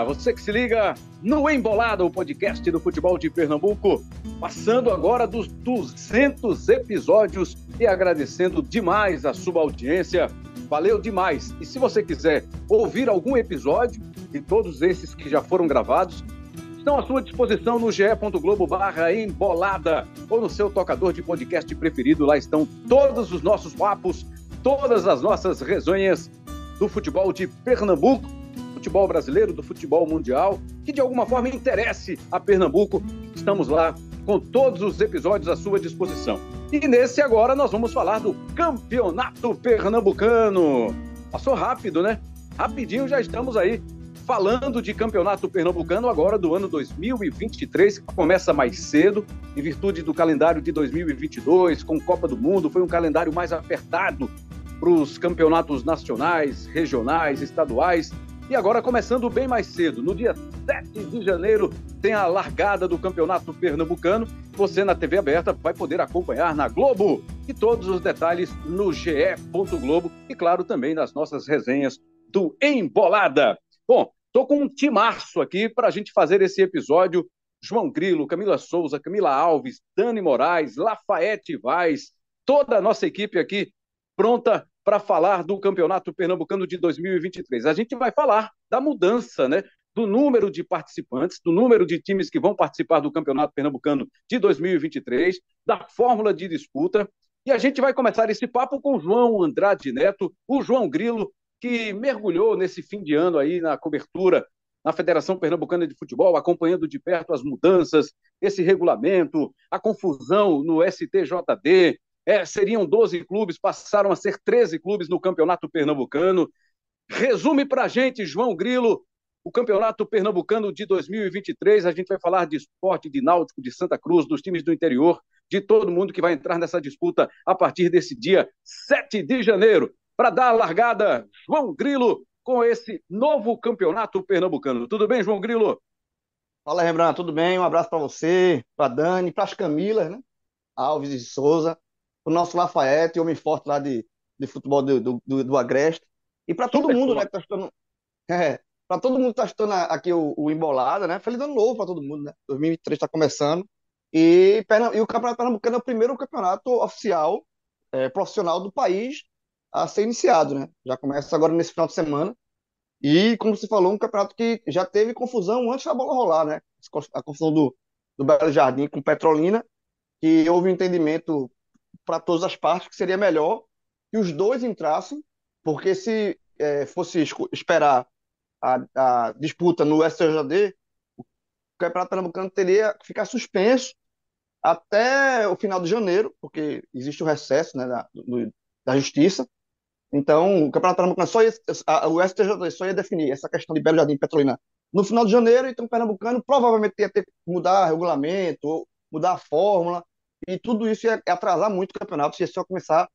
Você que se liga no Embolada, o podcast do futebol de Pernambuco, passando agora dos 200 episódios e agradecendo demais a sua audiência. Valeu demais! E se você quiser ouvir algum episódio de todos esses que já foram gravados, estão à sua disposição no ge.globo barra embolada ou no seu tocador de podcast preferido. Lá estão todos os nossos papos, todas as nossas resenhas do futebol de Pernambuco futebol brasileiro, do futebol mundial, que de alguma forma interesse a Pernambuco. Estamos lá com todos os episódios à sua disposição. E nesse agora nós vamos falar do Campeonato Pernambucano. Passou rápido, né? Rapidinho já estamos aí falando de Campeonato Pernambucano agora do ano 2023, que começa mais cedo, em virtude do calendário de 2022, com Copa do Mundo, foi um calendário mais apertado para os campeonatos nacionais, regionais, estaduais. E agora, começando bem mais cedo, no dia 7 de janeiro, tem a largada do Campeonato Pernambucano. Você, na TV aberta, vai poder acompanhar na Globo. E todos os detalhes no ge.globo e, claro, também nas nossas resenhas do Embolada. Bom, tô com um timaço aqui para a gente fazer esse episódio. João Grilo, Camila Souza, Camila Alves, Dani Moraes, Lafayette Vaz, toda a nossa equipe aqui pronta para falar do Campeonato Pernambucano de 2023. A gente vai falar da mudança, né? Do número de participantes, do número de times que vão participar do Campeonato Pernambucano de 2023, da fórmula de disputa. E a gente vai começar esse papo com o João Andrade Neto, o João Grilo, que mergulhou nesse fim de ano aí na cobertura na Federação Pernambucana de Futebol, acompanhando de perto as mudanças, esse regulamento, a confusão no STJD, é, seriam 12 clubes, passaram a ser 13 clubes no Campeonato Pernambucano. Resume para a gente, João Grilo, o Campeonato Pernambucano de 2023. A gente vai falar de esporte, de náutico, de Santa Cruz, dos times do interior, de todo mundo que vai entrar nessa disputa a partir desse dia 7 de janeiro. Para dar a largada, João Grilo, com esse novo Campeonato Pernambucano. Tudo bem, João Grilo? Fala, Rembrandt, tudo bem? Um abraço para você, para Dani, para as Camilas, né? Alves e Souza o nosso Lafayette, homem forte lá de, de futebol do, do, do, do Agreste. E para todo mundo, né, que tá estando. É, para todo mundo que está estando aqui o, o Embolada, né? Feliz ano novo para todo mundo, né? 2023 está começando. E, e o Campeonato Pernambucano é o primeiro campeonato oficial, é, profissional do país a ser iniciado, né? Já começa agora nesse final de semana. E, como você falou, um campeonato que já teve confusão antes da bola rolar, né? A confusão do, do Belo Jardim com Petrolina, que houve um entendimento para todas as partes que seria melhor que os dois entrassem, porque se é, fosse esperar a, a, disputa no STJD, o Campeonato Pernambucano teria que ficar suspenso até o final de janeiro, porque existe o recesso né, da, do, da Justiça. Então, o Campeonato Pernambucano só ia, a, o STJD só ia definir essa questão de Belo Jardim e Petrolina no final de janeiro, então o Pernambucano provavelmente ia ter que mudar regulamento, mudar a fórmula, e tudo isso ia atrasar muito o campeonato se ia só começar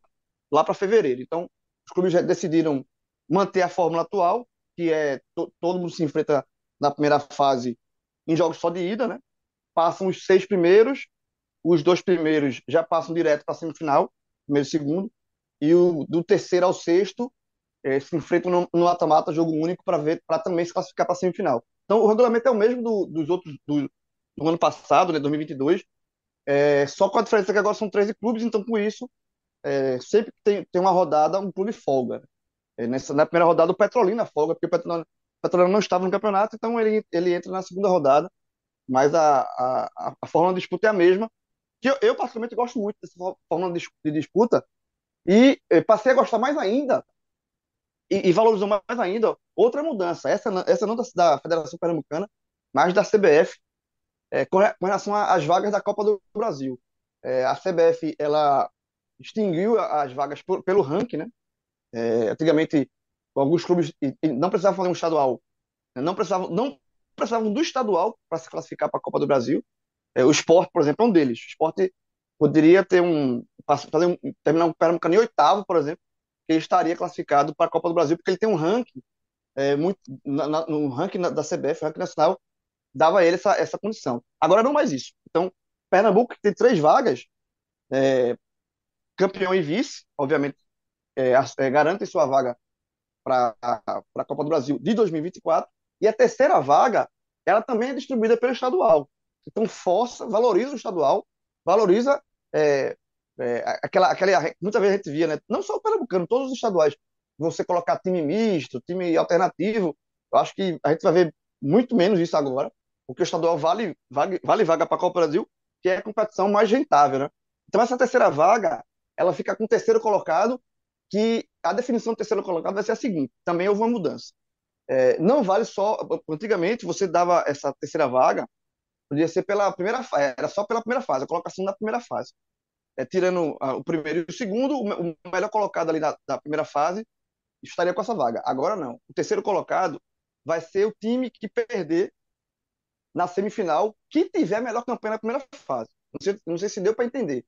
lá para fevereiro. Então, os clubes já decidiram manter a fórmula atual, que é to, todo mundo se enfrenta na primeira fase em jogos só de ida, né? Passam os seis primeiros, os dois primeiros já passam direto para a semifinal, primeiro e segundo, e o do terceiro ao sexto é, se enfrentam no mata-mata, jogo único, para ver para também se classificar para a semifinal. Então, o regulamento é o mesmo do, dos outros do, do ano passado, né, 2022, é, só com a diferença que agora são 13 clubes, então com isso, é, sempre que tem, tem uma rodada, um clube folga. É, nessa, na primeira rodada, o Petrolina folga, porque o Petrolina, o Petrolina não estava no campeonato, então ele, ele entra na segunda rodada, mas a, a, a fórmula de disputa é a mesma, que eu, eu particularmente gosto muito dessa de, de disputa, e eh, passei a gostar mais ainda, e, e valorizou mais ainda, outra mudança, essa, essa não da, da Federação Pernambucana, mas da CBF, é, com, relação às vagas da Copa do Brasil. É, a CBF ela extinguiu as vagas por, pelo ranking, né? É, antigamente, alguns clubes não precisavam fazer um estadual, né? não precisavam, não precisavam do estadual para se classificar para a Copa do Brasil. É, o esporte, por exemplo, é um deles. O esporte poderia ter um, fazer um, terminar um Pernambucano em oitavo, por exemplo, que ele estaria classificado para a Copa do Brasil, porque ele tem um ranking é, muito na, na, no ranking da CBF, ranking nacional, dava a ele essa, essa condição. Agora não mais isso. Então, Pernambuco tem três vagas, é, campeão e vice, obviamente, é, é, sua vaga para a Copa do Brasil de 2024. E a terceira vaga, ela também é distribuída pelo estadual. Então, força, valoriza o estadual, valoriza é, é, aquela, aquela. Muitas vezes a gente via, né? Não só o Pernambucano, todos os estaduais. Você colocar time misto, time alternativo, eu acho que a gente vai ver muito menos isso agora, porque o estadual vale, vale, vale vaga para a Copa Brasil, que é a competição mais rentável, né? Então, essa terceira vaga, ela fica com o terceiro colocado, que a definição do terceiro colocado vai ser a seguinte: também houve uma mudança. É, não vale só. Antigamente, você dava essa terceira vaga, podia ser pela primeira fase, era só pela primeira fase, a colocação da primeira fase. É, tirando o primeiro e o segundo, o melhor colocado ali da, da primeira fase estaria com essa vaga. Agora não. O terceiro colocado vai ser o time que perder na semifinal, que tiver a melhor campanha na primeira fase. Não sei, não sei se deu para entender.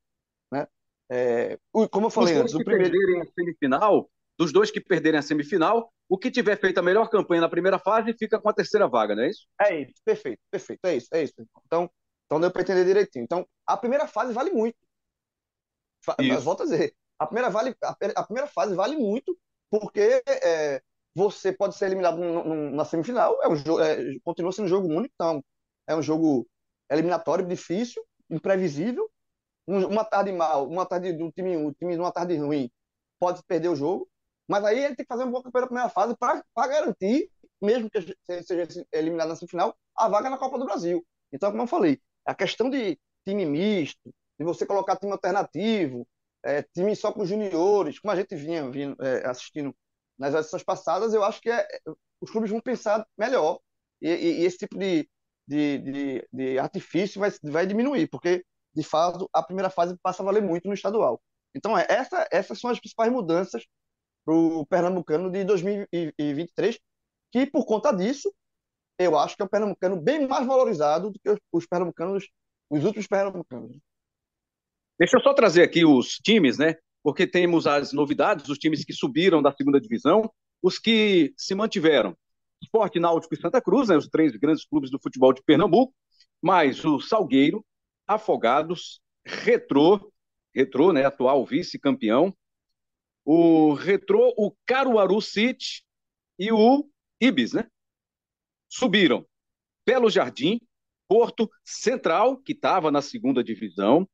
Né? É, como eu falei antes, o primeiro. perderem a semifinal, dos dois que perderem a semifinal, o que tiver feito a melhor campanha na primeira fase fica com a terceira vaga, não é isso? É isso, perfeito, perfeito, é isso, é isso. Então, então deu para entender direitinho. Então, a primeira fase vale muito. Isso. Volto a dizer, a primeira, vale, a, primeira fase vale muito, porque é, você pode ser eliminado no, no, na semifinal, é um jogo, é, continua sendo um jogo único, então é um jogo eliminatório, difícil, imprevisível. Um, uma tarde mal, uma tarde do time, um time numa tarde ruim, pode perder o jogo. Mas aí ele tem que fazer um bom campeonato na primeira fase para garantir, mesmo que seja eliminado na semifinal, a vaga na Copa do Brasil. Então, como eu falei, a questão de time misto, de você colocar time alternativo, é, time só com juniores, como a gente vinha, vinha é, assistindo nas edições passadas, eu acho que é, os clubes vão pensar melhor e, e, e esse tipo de, de, de, de artifício vai, vai diminuir, porque, de fato, a primeira fase passa a valer muito no estadual. Então, é, essa, essas são as principais mudanças para o Pernambucano de 2023, que, por conta disso, eu acho que é um Pernambucano bem mais valorizado do que os, os Pernambucanos, os últimos Pernambucanos. Deixa eu só trazer aqui os times, né? Porque temos as novidades, os times que subiram da segunda divisão, os que se mantiveram. Esporte Náutico e Santa Cruz, né, os três grandes clubes do futebol de Pernambuco, mais o Salgueiro, Afogados, Retrô, Retrô, né, atual vice-campeão, o Retrô, o Caruaru City e o Ibis, né? Subiram. Belo Jardim, Porto Central, que estava na segunda divisão,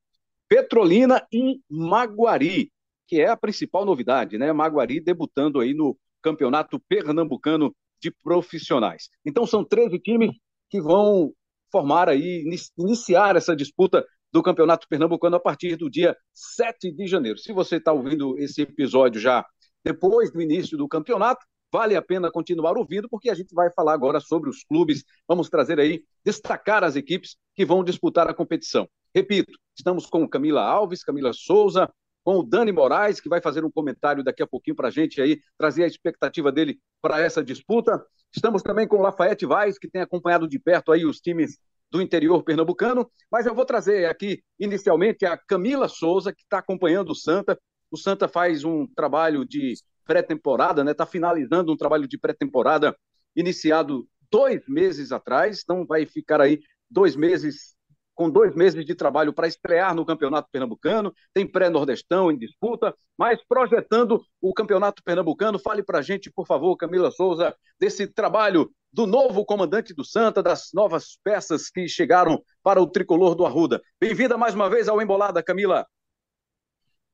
Petrolina e Maguari, que é a principal novidade, né? Maguari debutando aí no Campeonato Pernambucano de profissionais. Então são 13 times que vão formar aí, iniciar essa disputa do Campeonato Pernambucano a partir do dia 7 de janeiro. Se você está ouvindo esse episódio já depois do início do campeonato, vale a pena continuar ouvindo, porque a gente vai falar agora sobre os clubes, vamos trazer aí, destacar as equipes que vão disputar a competição. Repito, estamos com Camila Alves, Camila Souza, com o Dani Moraes, que vai fazer um comentário daqui a pouquinho para a gente aí, trazer a expectativa dele para essa disputa. Estamos também com o Lafayette Vaz, que tem acompanhado de perto aí os times do interior pernambucano, mas eu vou trazer aqui inicialmente a Camila Souza, que está acompanhando o Santa. O Santa faz um trabalho de pré-temporada, né? Está finalizando um trabalho de pré-temporada iniciado dois meses atrás, então vai ficar aí dois meses com dois meses de trabalho para estrear no Campeonato Pernambucano, tem pré-nordestão em disputa, mas projetando o Campeonato Pernambucano, fale para a gente, por favor, Camila Souza, desse trabalho do novo comandante do Santa, das novas peças que chegaram para o tricolor do Arruda. Bem-vinda mais uma vez ao Embolada, Camila.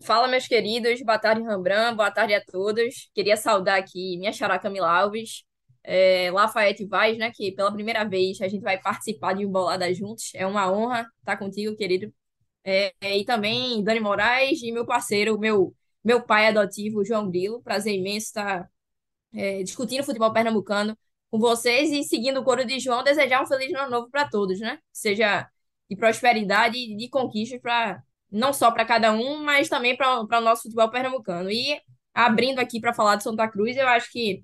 Fala, meus queridos. Boa tarde, Rambran. Boa tarde a todos. Queria saudar aqui minha xará Camila Alves, é, Lafayette Vaz, né? Que pela primeira vez a gente vai participar de um bolada juntos. É uma honra estar contigo, querido. É, e também Dani Moraes e meu parceiro, meu, meu pai adotivo, João Grilo. Prazer imenso estar é, discutindo futebol pernambucano com vocês e seguindo o coro de João, desejar um feliz ano novo para todos, né? Seja de prosperidade e de conquistas para não só para cada um, mas também para o nosso futebol pernambucano. E abrindo aqui para falar de Santa Cruz, eu acho que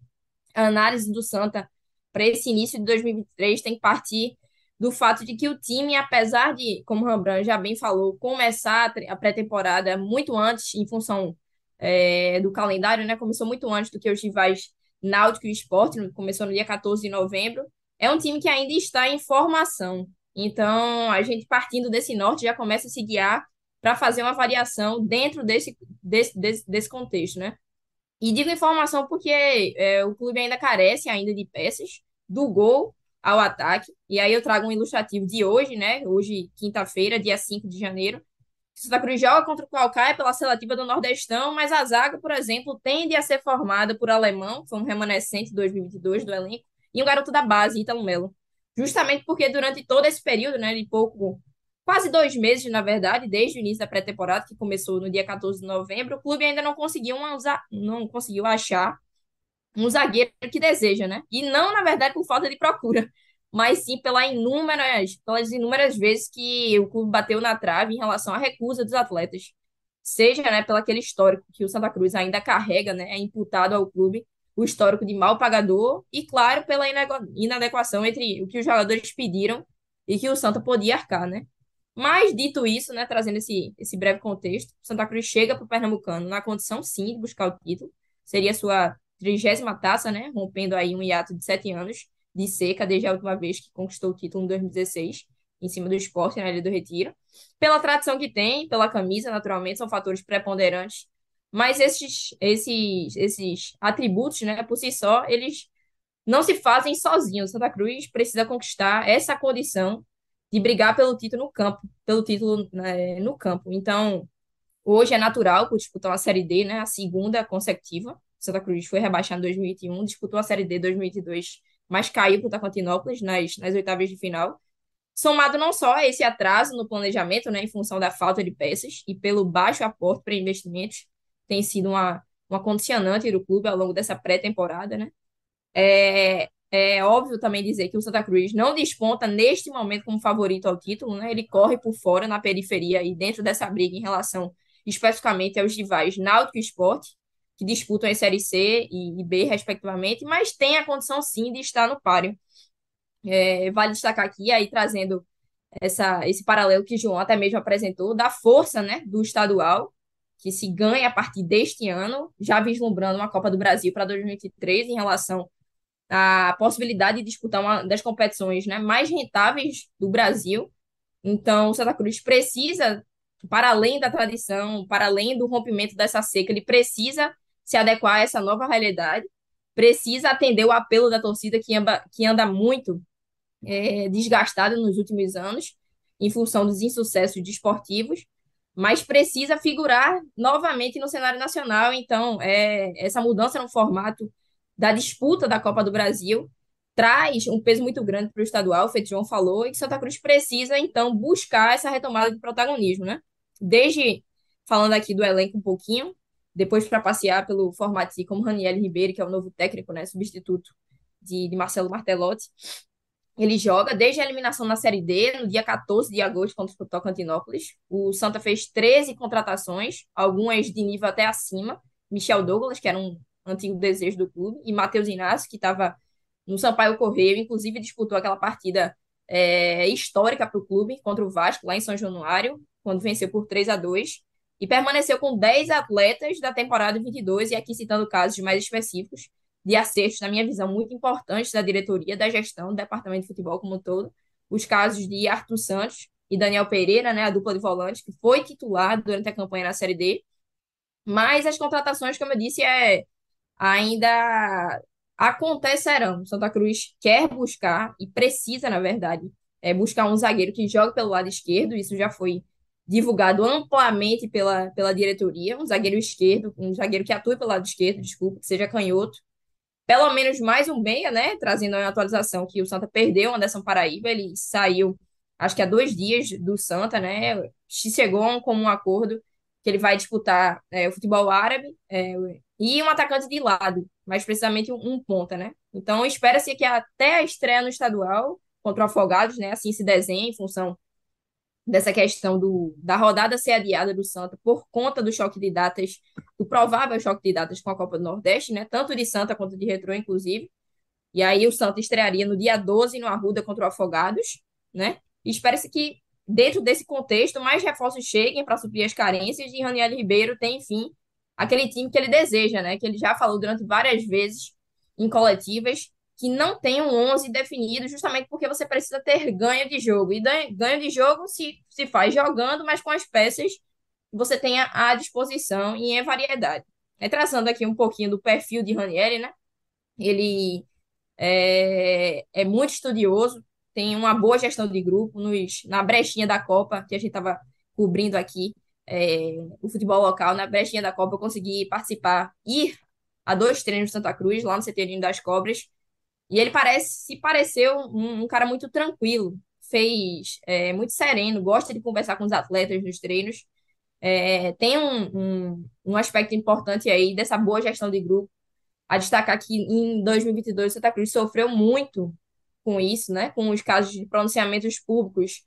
a análise do Santa para esse início de 2023 tem que partir do fato de que o time, apesar de, como o Rambran já bem falou, começar a pré-temporada muito antes, em função é, do calendário, né? Começou muito antes do que os rivais Náutico e Esporte, começou no dia 14 de novembro. É um time que ainda está em formação. Então, a gente partindo desse norte já começa a se guiar para fazer uma variação dentro desse, desse, desse, desse contexto, né? E digo informação porque é, o clube ainda carece ainda de peças. do gol ao ataque. E aí eu trago um ilustrativo de hoje, né? Hoje, quinta-feira, dia 5 de janeiro. Santa Cruz joga contra o Calcaia pela seletiva do Nordestão, mas a zaga, por exemplo, tende a ser formada por alemão, que foi um remanescente de 2022 do elenco, e um garoto da base, Ítalo Melo. Justamente porque durante todo esse período, né, de pouco, quase dois meses, na verdade, desde o início da pré-temporada, que começou no dia 14 de novembro, o clube ainda não conseguiu, uma, não conseguiu achar um zagueiro que deseja, né? E não, na verdade, por falta de procura, mas sim pela inúmeras, pelas inúmeras vezes que o clube bateu na trave em relação à recusa dos atletas. Seja, né, pelo aquele histórico que o Santa Cruz ainda carrega, né, é imputado ao clube, o histórico de mal pagador e, claro, pela inadequação entre o que os jogadores pediram e que o Santa podia arcar, né? Mas, dito isso, né, trazendo esse, esse breve contexto, Santa Cruz chega para o Pernambucano na condição, sim, de buscar o título. Seria sua trigésima taça, né? Rompendo aí um hiato de sete anos de seca desde a última vez que conquistou o título em 2016, em cima do esporte na Ilha do Retiro. Pela tradição que tem, pela camisa, naturalmente, são fatores preponderantes. Mas esses, esses, esses atributos, né, por si só, eles não se fazem sozinhos. Santa Cruz precisa conquistar essa condição de brigar pelo título no campo, pelo título né, no campo. Então, hoje é natural por disputar uma Série D, né, a segunda consecutiva. Santa Cruz foi rebaixado em 2021, disputou a Série D 2022, mas caiu para o Tacantinópolis nas, nas oitavas de final. Somado não só a esse atraso no planejamento, né, em função da falta de peças e pelo baixo aporte para investimentos, tem sido uma, uma condicionante do clube ao longo dessa pré-temporada, né? É, é óbvio também dizer que o Santa Cruz não desponta neste momento como favorito ao título, né? Ele corre por fora na periferia e dentro dessa briga em relação especificamente aos rivais Náutico e Sport, que disputam a Série C e, B, respectivamente, mas tem a condição sim de estar no páreo. É, vale destacar aqui, aí trazendo essa, esse paralelo que João até mesmo apresentou, da força né, do estadual, que se ganha a partir deste ano, já vislumbrando uma Copa do Brasil para 2023 em relação à possibilidade de disputar uma das competições né, mais rentáveis do Brasil. Então, o Santa Cruz precisa, para além da tradição, para além do rompimento dessa seca, ele precisa se adequar a essa nova realidade, precisa atender o apelo da torcida que anda, que anda muito é, desgastada nos últimos anos, em função dos insucessos desportivos, mas precisa figurar novamente no cenário nacional. Então, é, essa mudança no formato da disputa da Copa do Brasil traz um peso muito grande para o estadual, o Feijão falou, e que Santa Cruz precisa, então, buscar essa retomada de protagonismo, né? Desde, falando aqui do elenco um pouquinho, depois para passear pelo formato como Raniel Ribeiro, que é o novo técnico, né, substituto de, de Marcelo Martelotti. Ele joga desde a eliminação na Série D, no dia 14 de agosto, contra o Tocantinópolis. O Santa fez 13 contratações, algumas de nível até acima. Michel Douglas, que era um antigo desejo do clube, e Matheus Inácio, que estava no Sampaio Correio, inclusive disputou aquela partida é, histórica para o clube contra o Vasco, lá em São Januário, quando venceu por 3 a 2 e permaneceu com 10 atletas da temporada 22, e aqui citando casos mais específicos de acertos, na minha visão, muito importantes da diretoria, da gestão, do departamento de futebol como um todo. Os casos de Arthur Santos e Daniel Pereira, né, a dupla de volante, que foi titular durante a campanha na Série D. Mas as contratações, como eu disse, é, ainda acontecerão. Santa Cruz quer buscar, e precisa, na verdade, é buscar um zagueiro que jogue pelo lado esquerdo, isso já foi divulgado amplamente pela, pela diretoria, um zagueiro esquerdo, um zagueiro que atue pelo lado esquerdo, desculpa, que seja canhoto. Pelo menos mais um meia, né? Trazendo a atualização que o Santa perdeu o Anderson Paraíba, ele saiu, acho que há dois dias do Santa, né? Chegou como um acordo que ele vai disputar é, o futebol árabe é, e um atacante de lado, mais precisamente um, um ponta, né? Então espera-se que até a estreia no estadual contra o Afogados, né? Assim se desenhe em função dessa questão do, da rodada ser adiada do Santa por conta do choque de datas, do provável choque de datas com a Copa do Nordeste, né? Tanto de Santa quanto de Retrô, inclusive. E aí o Santa estrearia no dia 12 no Arruda contra o Afogados, né? E espera-se que, dentro desse contexto, mais reforços cheguem para suprir as carências e Raniel Ribeiro tem, enfim, aquele time que ele deseja, né? Que ele já falou durante várias vezes em coletivas, que não tem um 11 definido, justamente porque você precisa ter ganho de jogo. E ganho de jogo se, se faz jogando, mas com as peças que você tenha à disposição e em variedade. É, traçando aqui um pouquinho do perfil de Ranieri, né? Ele é, é muito estudioso, tem uma boa gestão de grupo nos, na brechinha da Copa, que a gente estava cobrindo aqui, é, o futebol local, na brechinha da Copa eu consegui participar, ir a dois treinos de Santa Cruz, lá no CT das Cobras, e ele parece, se pareceu um, um cara muito tranquilo, fez é, muito sereno, gosta de conversar com os atletas nos treinos, é, tem um, um, um aspecto importante aí dessa boa gestão de grupo, a destacar que em 2022 o Santa Cruz sofreu muito com isso, né? Com os casos de pronunciamentos públicos,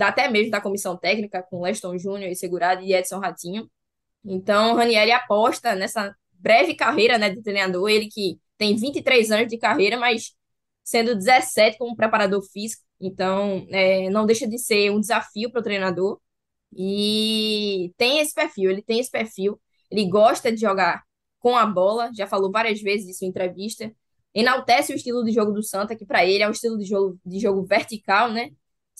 até mesmo da comissão técnica, com Leston Júnior e Segurado e Edson Ratinho. Então, Ranieri aposta nessa breve carreira né, de treinador, ele que tem 23 anos de carreira, mas sendo 17 como preparador físico, então é, não deixa de ser um desafio para o treinador. E tem esse perfil, ele tem esse perfil, ele gosta de jogar com a bola, já falou várias vezes isso em entrevista. Enaltece o estilo de jogo do Santa, que para ele é um estilo de jogo, de jogo vertical, né?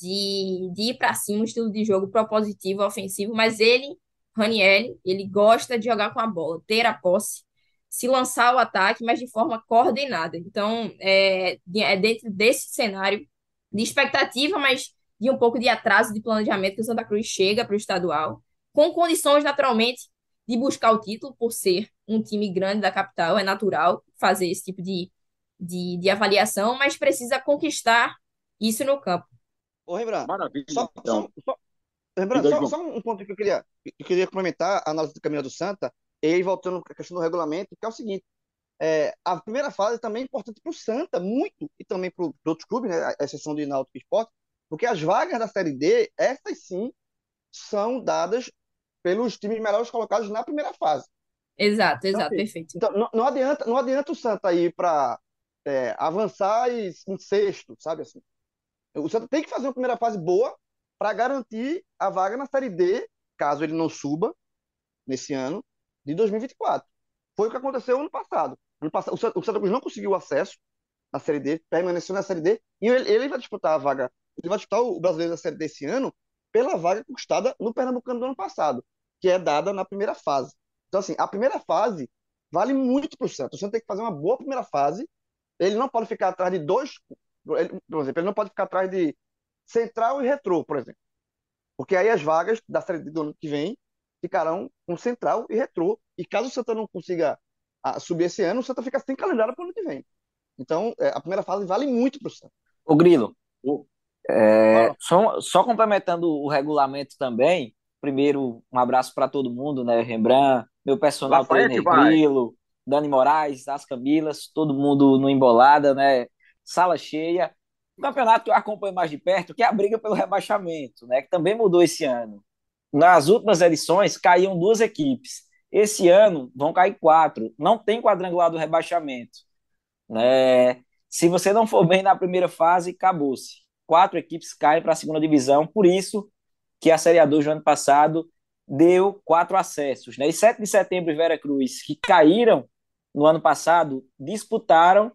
De, de ir para cima, um estilo de jogo propositivo, ofensivo, mas ele, Raniel, ele gosta de jogar com a bola, ter a posse, se lançar o ataque, mas de forma coordenada. Então, é, é dentro desse cenário de expectativa, mas de um pouco de atraso de planejamento que o Santa Cruz chega para o estadual, com condições, naturalmente, de buscar o título, por ser um time grande da capital, é natural fazer esse tipo de, de, de avaliação, mas precisa conquistar isso no campo. Ô, Rembrandt, Maravilha, só, então. só, só, só, só, um ponto que eu queria, eu queria complementar a análise do caminho do Santa, e aí voltando à questão do regulamento, que é o seguinte, é, a primeira fase também é importante para o Santa, muito, e também para os outros clubes, né, a exceção de Náutico Esporte, porque as vagas da Série D, essas sim, são dadas pelos times melhores colocados na primeira fase. Exato, então, exato, então, perfeito. Então, não, não, adianta, não adianta o Santa ir para é, avançar e, em sexto, sabe assim. O Santa tem que fazer uma primeira fase boa para garantir a vaga na Série D, caso ele não suba nesse ano de 2024. Foi o que aconteceu ano passado. Ano passado o Santa, Cruz não conseguiu acesso na Série D, permaneceu na Série D, e ele, ele vai disputar a vaga ele vai disputar o brasileiro da Série desse ano pela vaga conquistada no Pernambucano do ano passado, que é dada na primeira fase. Então, assim, a primeira fase vale muito para o Santos. O Santos tem que fazer uma boa primeira fase. Ele não pode ficar atrás de dois. Ele, por exemplo, ele não pode ficar atrás de Central e Retrô, por exemplo. Porque aí as vagas da Série do ano que vem ficarão com Central e Retrô. E caso o Santa não consiga a, subir esse ano, o Santa fica sem calendário para o ano que vem. Então, é, a primeira fase vale muito para o Santa. O Grilo, é, só, só complementando o regulamento também, primeiro, um abraço para todo mundo, né? Rembrandt, meu personal Lafayette trainer Grilo, Dani Moraes, as Camilas, todo mundo no Embolada, né? Sala cheia. O campeonato que eu acompanho mais de perto, que é a briga pelo rebaixamento, né? Que também mudou esse ano. Nas últimas edições, caíam duas equipes. Esse ano vão cair quatro. Não tem quadrangular do rebaixamento. Né? Se você não for bem na primeira fase, acabou-se quatro equipes caem para a segunda divisão, por isso que a Série A2 do ano passado deu quatro acessos. Né? E 7 de setembro e Vera Cruz, que caíram no ano passado, disputaram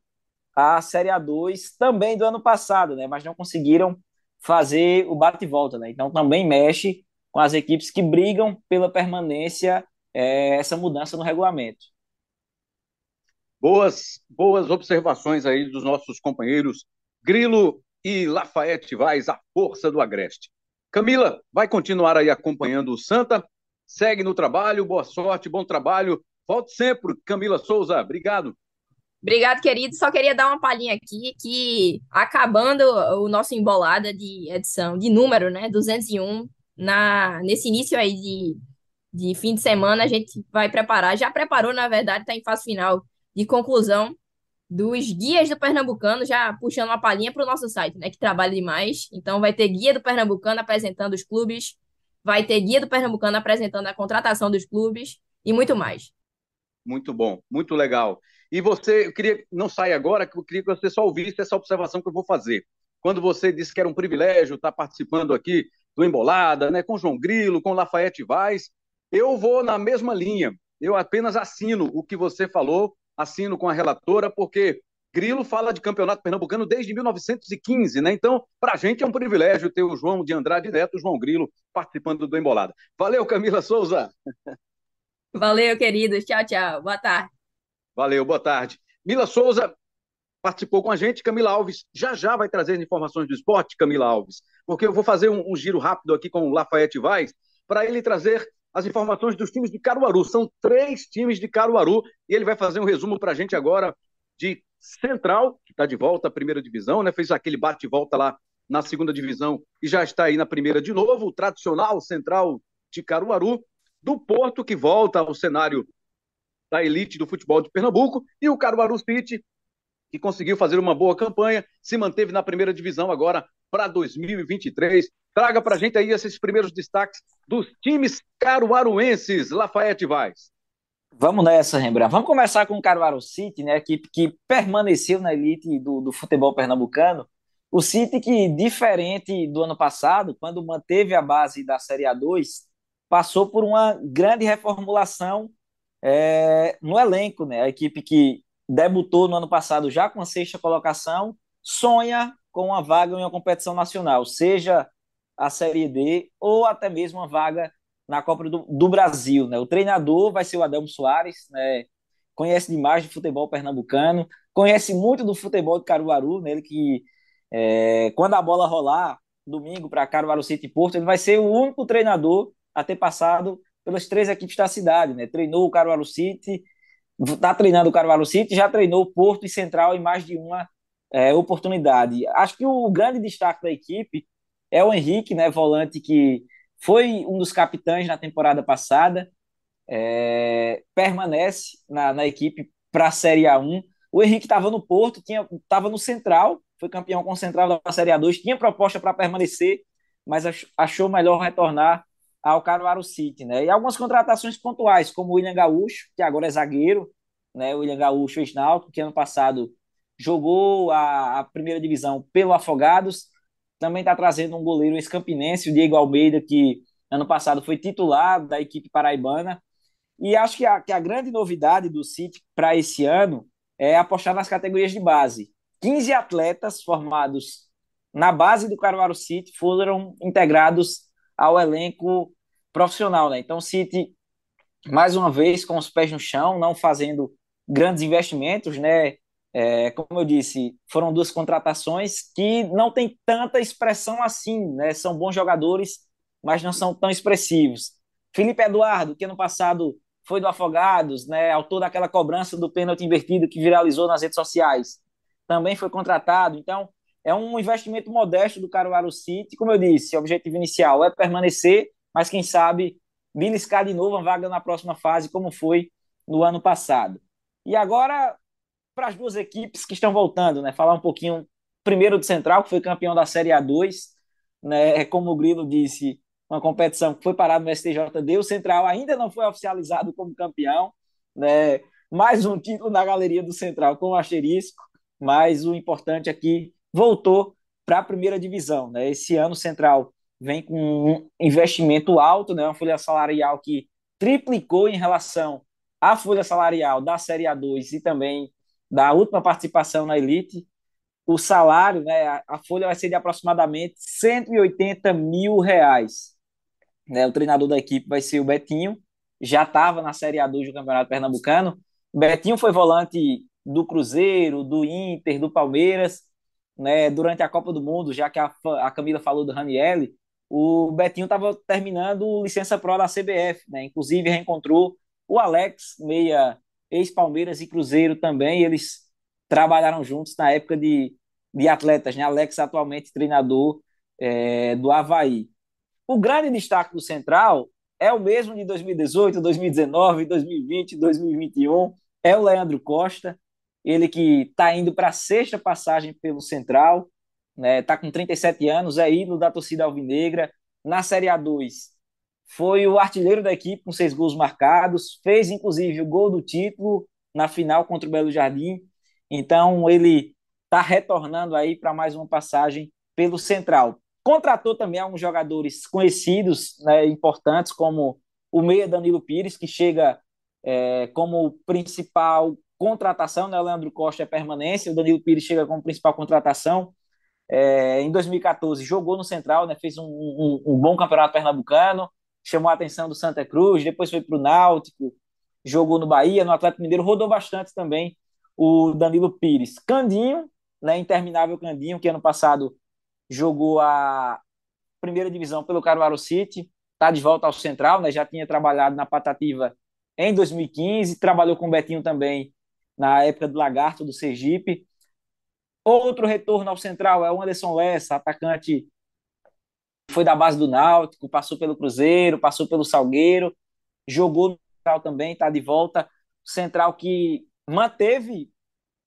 a Série A2 também do ano passado, né? mas não conseguiram fazer o bate e volta. Né? Então também mexe com as equipes que brigam pela permanência, é, essa mudança no regulamento. Boas, boas observações aí dos nossos companheiros Grilo e Lafayette Vaz, a força do Agreste. Camila, vai continuar aí acompanhando o Santa. Segue no trabalho, boa sorte, bom trabalho. Volte sempre, Camila Souza. Obrigado. Obrigado, querido. Só queria dar uma palhinha aqui que acabando o nosso embolada de edição, de número, né, 201, na, nesse início aí de, de fim de semana, a gente vai preparar, já preparou, na verdade, está em fase final de conclusão dos guias do Pernambucano, já puxando uma palhinha para o nosso site, né, que trabalha demais. Então, vai ter guia do Pernambucano apresentando os clubes, vai ter guia do Pernambucano apresentando a contratação dos clubes e muito mais. Muito bom, muito legal. E você, eu queria, não sai agora, que eu queria que você só ouvisse essa observação que eu vou fazer. Quando você disse que era um privilégio estar participando aqui do Embolada, né, com João Grilo, com Lafayette Vaz, eu vou na mesma linha. Eu apenas assino o que você falou assino com a relatora, porque Grilo fala de campeonato pernambucano desde 1915, né? Então, para a gente é um privilégio ter o João de Andrade Neto, o João Grilo, participando do Embolada. Valeu, Camila Souza. Valeu, queridos. Tchau, tchau. Boa tarde. Valeu, boa tarde. Mila Souza participou com a gente, Camila Alves. Já já vai trazer as informações do esporte, Camila Alves, porque eu vou fazer um, um giro rápido aqui com o Lafayette Vaz para ele trazer as informações dos times de Caruaru. São três times de Caruaru e ele vai fazer um resumo para a gente agora de Central, que está de volta à primeira divisão, né? Fez aquele bate-volta lá na segunda divisão e já está aí na primeira de novo. O tradicional Central de Caruaru, do Porto, que volta ao cenário da elite do futebol de Pernambuco, e o Caruaru City, que conseguiu fazer uma boa campanha, se manteve na primeira divisão agora para 2023. Traga para a gente aí esses primeiros destaques dos times caruaruenses, Lafayette Vaz. Vamos nessa, Rembrandt. Vamos começar com o Caruaru City, né, que, que permaneceu na elite do, do futebol pernambucano. O City que, diferente do ano passado, quando manteve a base da Série A2, passou por uma grande reformulação é, no elenco. Né? A equipe que debutou no ano passado já com a sexta colocação sonha com uma vaga em uma competição nacional, seja a Série D ou até mesmo uma vaga na Copa do, do Brasil. Né? O treinador vai ser o Adelmo Soares, né? conhece demais de futebol pernambucano, conhece muito do futebol de Caruaru, né? ele que é, quando a bola rolar domingo para Caruaru City Porto, ele vai ser o único treinador a ter passado pelas três equipes da cidade. Né? Treinou o Caruaru City, está treinando o Caruaru City, já treinou Porto e Central em mais de uma é, oportunidade. Acho que o grande destaque da equipe é o Henrique, né, volante que foi um dos capitães na temporada passada, é, permanece na, na equipe para a Série A1. O Henrique estava no Porto, estava no Central, foi campeão com o Central da Série A2, tinha proposta para permanecer, mas achou melhor retornar ao Caruaru City, né? E algumas contratações pontuais, como o William Gaúcho, que agora é zagueiro, né? O William Gaúcho ex-náutico, que ano passado jogou a, a, primeira divisão pelo Afogados, também está trazendo um goleiro ex-campinense, o Diego Almeida, que ano passado foi titular da equipe paraibana, e acho que a, que a grande novidade do City para esse ano é apostar nas categorias de base. 15 atletas formados na base do Caruaru City foram integrados ao elenco profissional, né? Então, o City, mais uma vez, com os pés no chão, não fazendo grandes investimentos, né? É, como eu disse, foram duas contratações que não tem tanta expressão assim, né? São bons jogadores, mas não são tão expressivos. Felipe Eduardo, que ano passado foi do Afogados, né? Autor daquela cobrança do pênalti invertido que viralizou nas redes sociais, também foi contratado. Então, é um investimento modesto do Caruaru City. Como eu disse, o objetivo inicial é permanecer, mas quem sabe beliscar de novo a vaga na próxima fase, como foi no ano passado. E agora, para as duas equipes que estão voltando, né? Falar um pouquinho primeiro do Central, que foi campeão da Série A2, né? Como o Grilo disse, uma competição que foi parada no STJD, o Central ainda não foi oficializado como campeão, né? Mais um título na galeria do Central com o asterisco, mas o importante aqui voltou para a primeira divisão, né? Esse ano o Central vem com um investimento alto, né? Uma folha salarial que triplicou em relação à folha salarial da Série A2 e também da última participação na Elite. O salário, né? A folha vai ser de aproximadamente 180 mil reais. Né? O treinador da equipe vai ser o Betinho, já estava na Série A2 do Campeonato Pernambucano. Betinho foi volante do Cruzeiro, do Inter, do Palmeiras, né, durante a Copa do Mundo, já que a, a Camila falou do Ranielli, o Betinho estava terminando licença pro da CBF, né? Inclusive reencontrou o Alex, meia ex-Palmeiras e Cruzeiro também, eles trabalharam juntos na época de, de atletas, né? Alex atualmente treinador é, do Havaí. O grande destaque do Central é o mesmo de 2018, 2019, 2020, 2021, é o Leandro Costa, ele que está indo para a sexta passagem pelo Central, né? Tá com 37 anos, é ídolo da torcida alvinegra. Na Série A2 foi o artilheiro da equipe com seis gols marcados, fez inclusive o gol do título na final contra o Belo Jardim. Então ele está retornando aí para mais uma passagem pelo Central. Contratou também alguns jogadores conhecidos, né, importantes, como o meia Danilo Pires, que chega é, como principal contratação, né? O Leandro Costa é permanência, o Danilo Pires chega como principal contratação. É, em 2014 jogou no Central, né? Fez um, um, um, bom campeonato pernambucano, chamou a atenção do Santa Cruz, depois foi para o Náutico, jogou no Bahia, no Atlético Mineiro, rodou bastante também o Danilo Pires. Candinho, né, interminável Candinho, que ano passado jogou a primeira divisão pelo Caruaru City, está de volta ao Central, né, já tinha trabalhado na Patativa em 2015, trabalhou com o Betinho também na época do Lagarto, do Sergipe. Outro retorno ao Central é o Anderson Lessa, atacante foi da base do Náutico, passou pelo Cruzeiro, passou pelo Salgueiro, jogou no Central também, está de volta. Central que manteve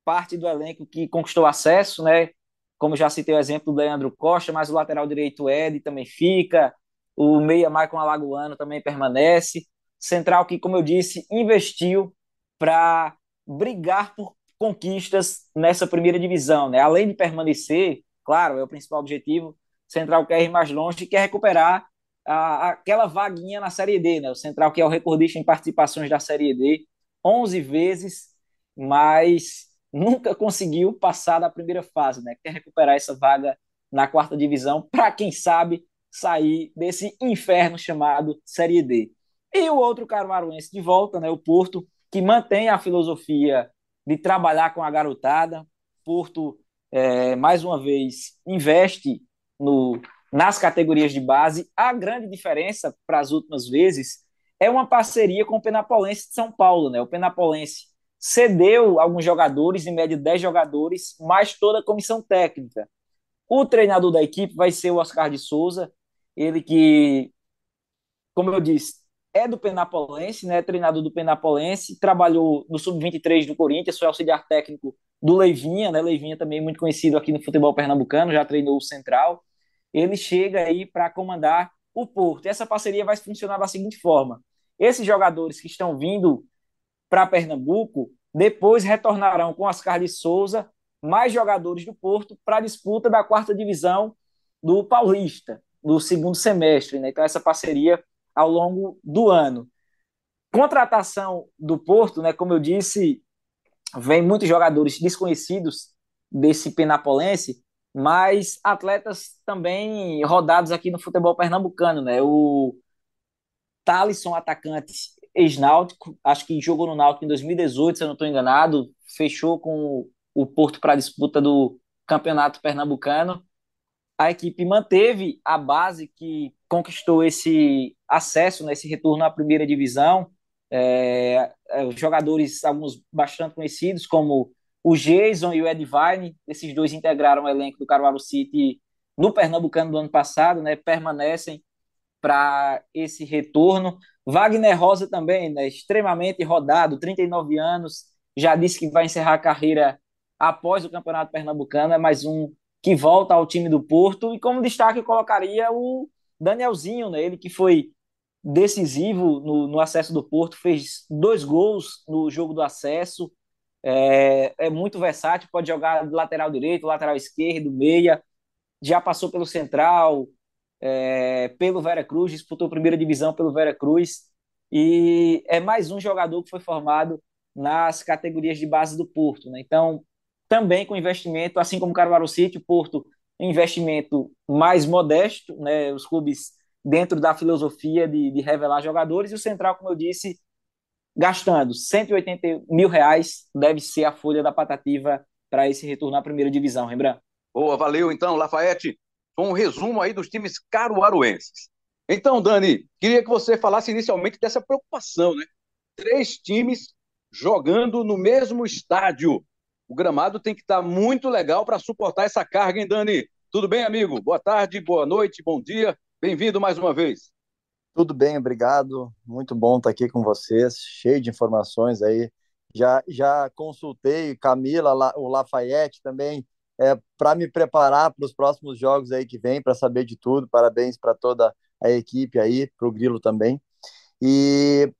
parte do elenco que conquistou acesso, né? Como já citei o exemplo do Leandro Costa, mas o lateral direito Ed também fica, o meia Maicon Alagoano também permanece. Central que, como eu disse, investiu para brigar por conquistas nessa primeira divisão, né? Além de permanecer, claro, é o principal objetivo, Central quer ir mais longe e quer recuperar a, aquela vaguinha na Série D, né? O Central que é o recordista em participações da Série D, 11 vezes, mas nunca conseguiu passar da primeira fase, né? Quer recuperar essa vaga na quarta divisão para quem sabe sair desse inferno chamado Série D. E o outro caruaruense de volta, né, o Porto, que mantém a filosofia de trabalhar com a garotada. Porto, é, mais uma vez, investe no, nas categorias de base. A grande diferença para as últimas vezes é uma parceria com o Penapolense de São Paulo. Né? O Penapolense cedeu alguns jogadores, em média 10 jogadores, mais toda a comissão técnica. O treinador da equipe vai ser o Oscar de Souza, ele que, como eu disse, é do Penapolense, né? Treinador do Penapolense, trabalhou no sub-23 do Corinthians, foi auxiliar técnico do Leivinha, né? Leivinha também muito conhecido aqui no futebol pernambucano, já treinou o Central. Ele chega aí para comandar o Porto. E essa parceria vai funcionar da seguinte forma: esses jogadores que estão vindo para Pernambuco depois retornarão com Oscar de Souza, mais jogadores do Porto para a disputa da quarta divisão do Paulista, no segundo semestre. Né? Então, essa parceria ao longo do ano. Contratação do Porto, né, como eu disse, vem muitos jogadores desconhecidos desse penapolense, mas atletas também rodados aqui no futebol pernambucano, né? O Thalisson, atacante ex-náutico, acho que jogou no Náutico em 2018, se eu não estou enganado, fechou com o Porto para a disputa do Campeonato Pernambucano. A equipe manteve a base que conquistou esse acesso, né, retorno à primeira divisão. É, é, jogadores, alguns bastante conhecidos, como o Jason e o Edvine, esses dois integraram o elenco do Caruaru City no Pernambucano do ano passado, né, permanecem para esse retorno. Wagner Rosa também, né, extremamente rodado, 39 anos, já disse que vai encerrar a carreira após o Campeonato Pernambucano, é mais um que volta ao time do Porto, e como destaque eu colocaria o Danielzinho, né? Ele que foi decisivo no, no acesso do Porto, fez dois gols no jogo do acesso, é, é muito versátil, pode jogar lateral direito, lateral esquerdo, meia, já passou pelo Central, é, pelo Vera Cruz, disputou a primeira divisão pelo Vera Cruz, e é mais um jogador que foi formado nas categorias de base do Porto. Né? Então, também com investimento, assim como o Caruaru City, o Porto investimento mais modesto, né? Os clubes dentro da filosofia de, de revelar jogadores e o Central, como eu disse, gastando 180 mil reais deve ser a folha da patativa para esse retorno à primeira divisão, Rembrandt. Boa, valeu então, Lafayette. Com um resumo aí dos times caruaruenses. Então, Dani, queria que você falasse inicialmente dessa preocupação, né? Três times jogando no mesmo estádio o gramado tem que estar muito legal para suportar essa carga, hein, Dani? Tudo bem, amigo? Boa tarde, boa noite, bom dia. Bem-vindo mais uma vez. Tudo bem, obrigado. Muito bom estar aqui com vocês, cheio de informações aí. Já, já consultei Camila, o Lafayette também, é, para me preparar para os próximos jogos aí que vem, para saber de tudo. Parabéns para toda a equipe aí, para o Grilo também. E,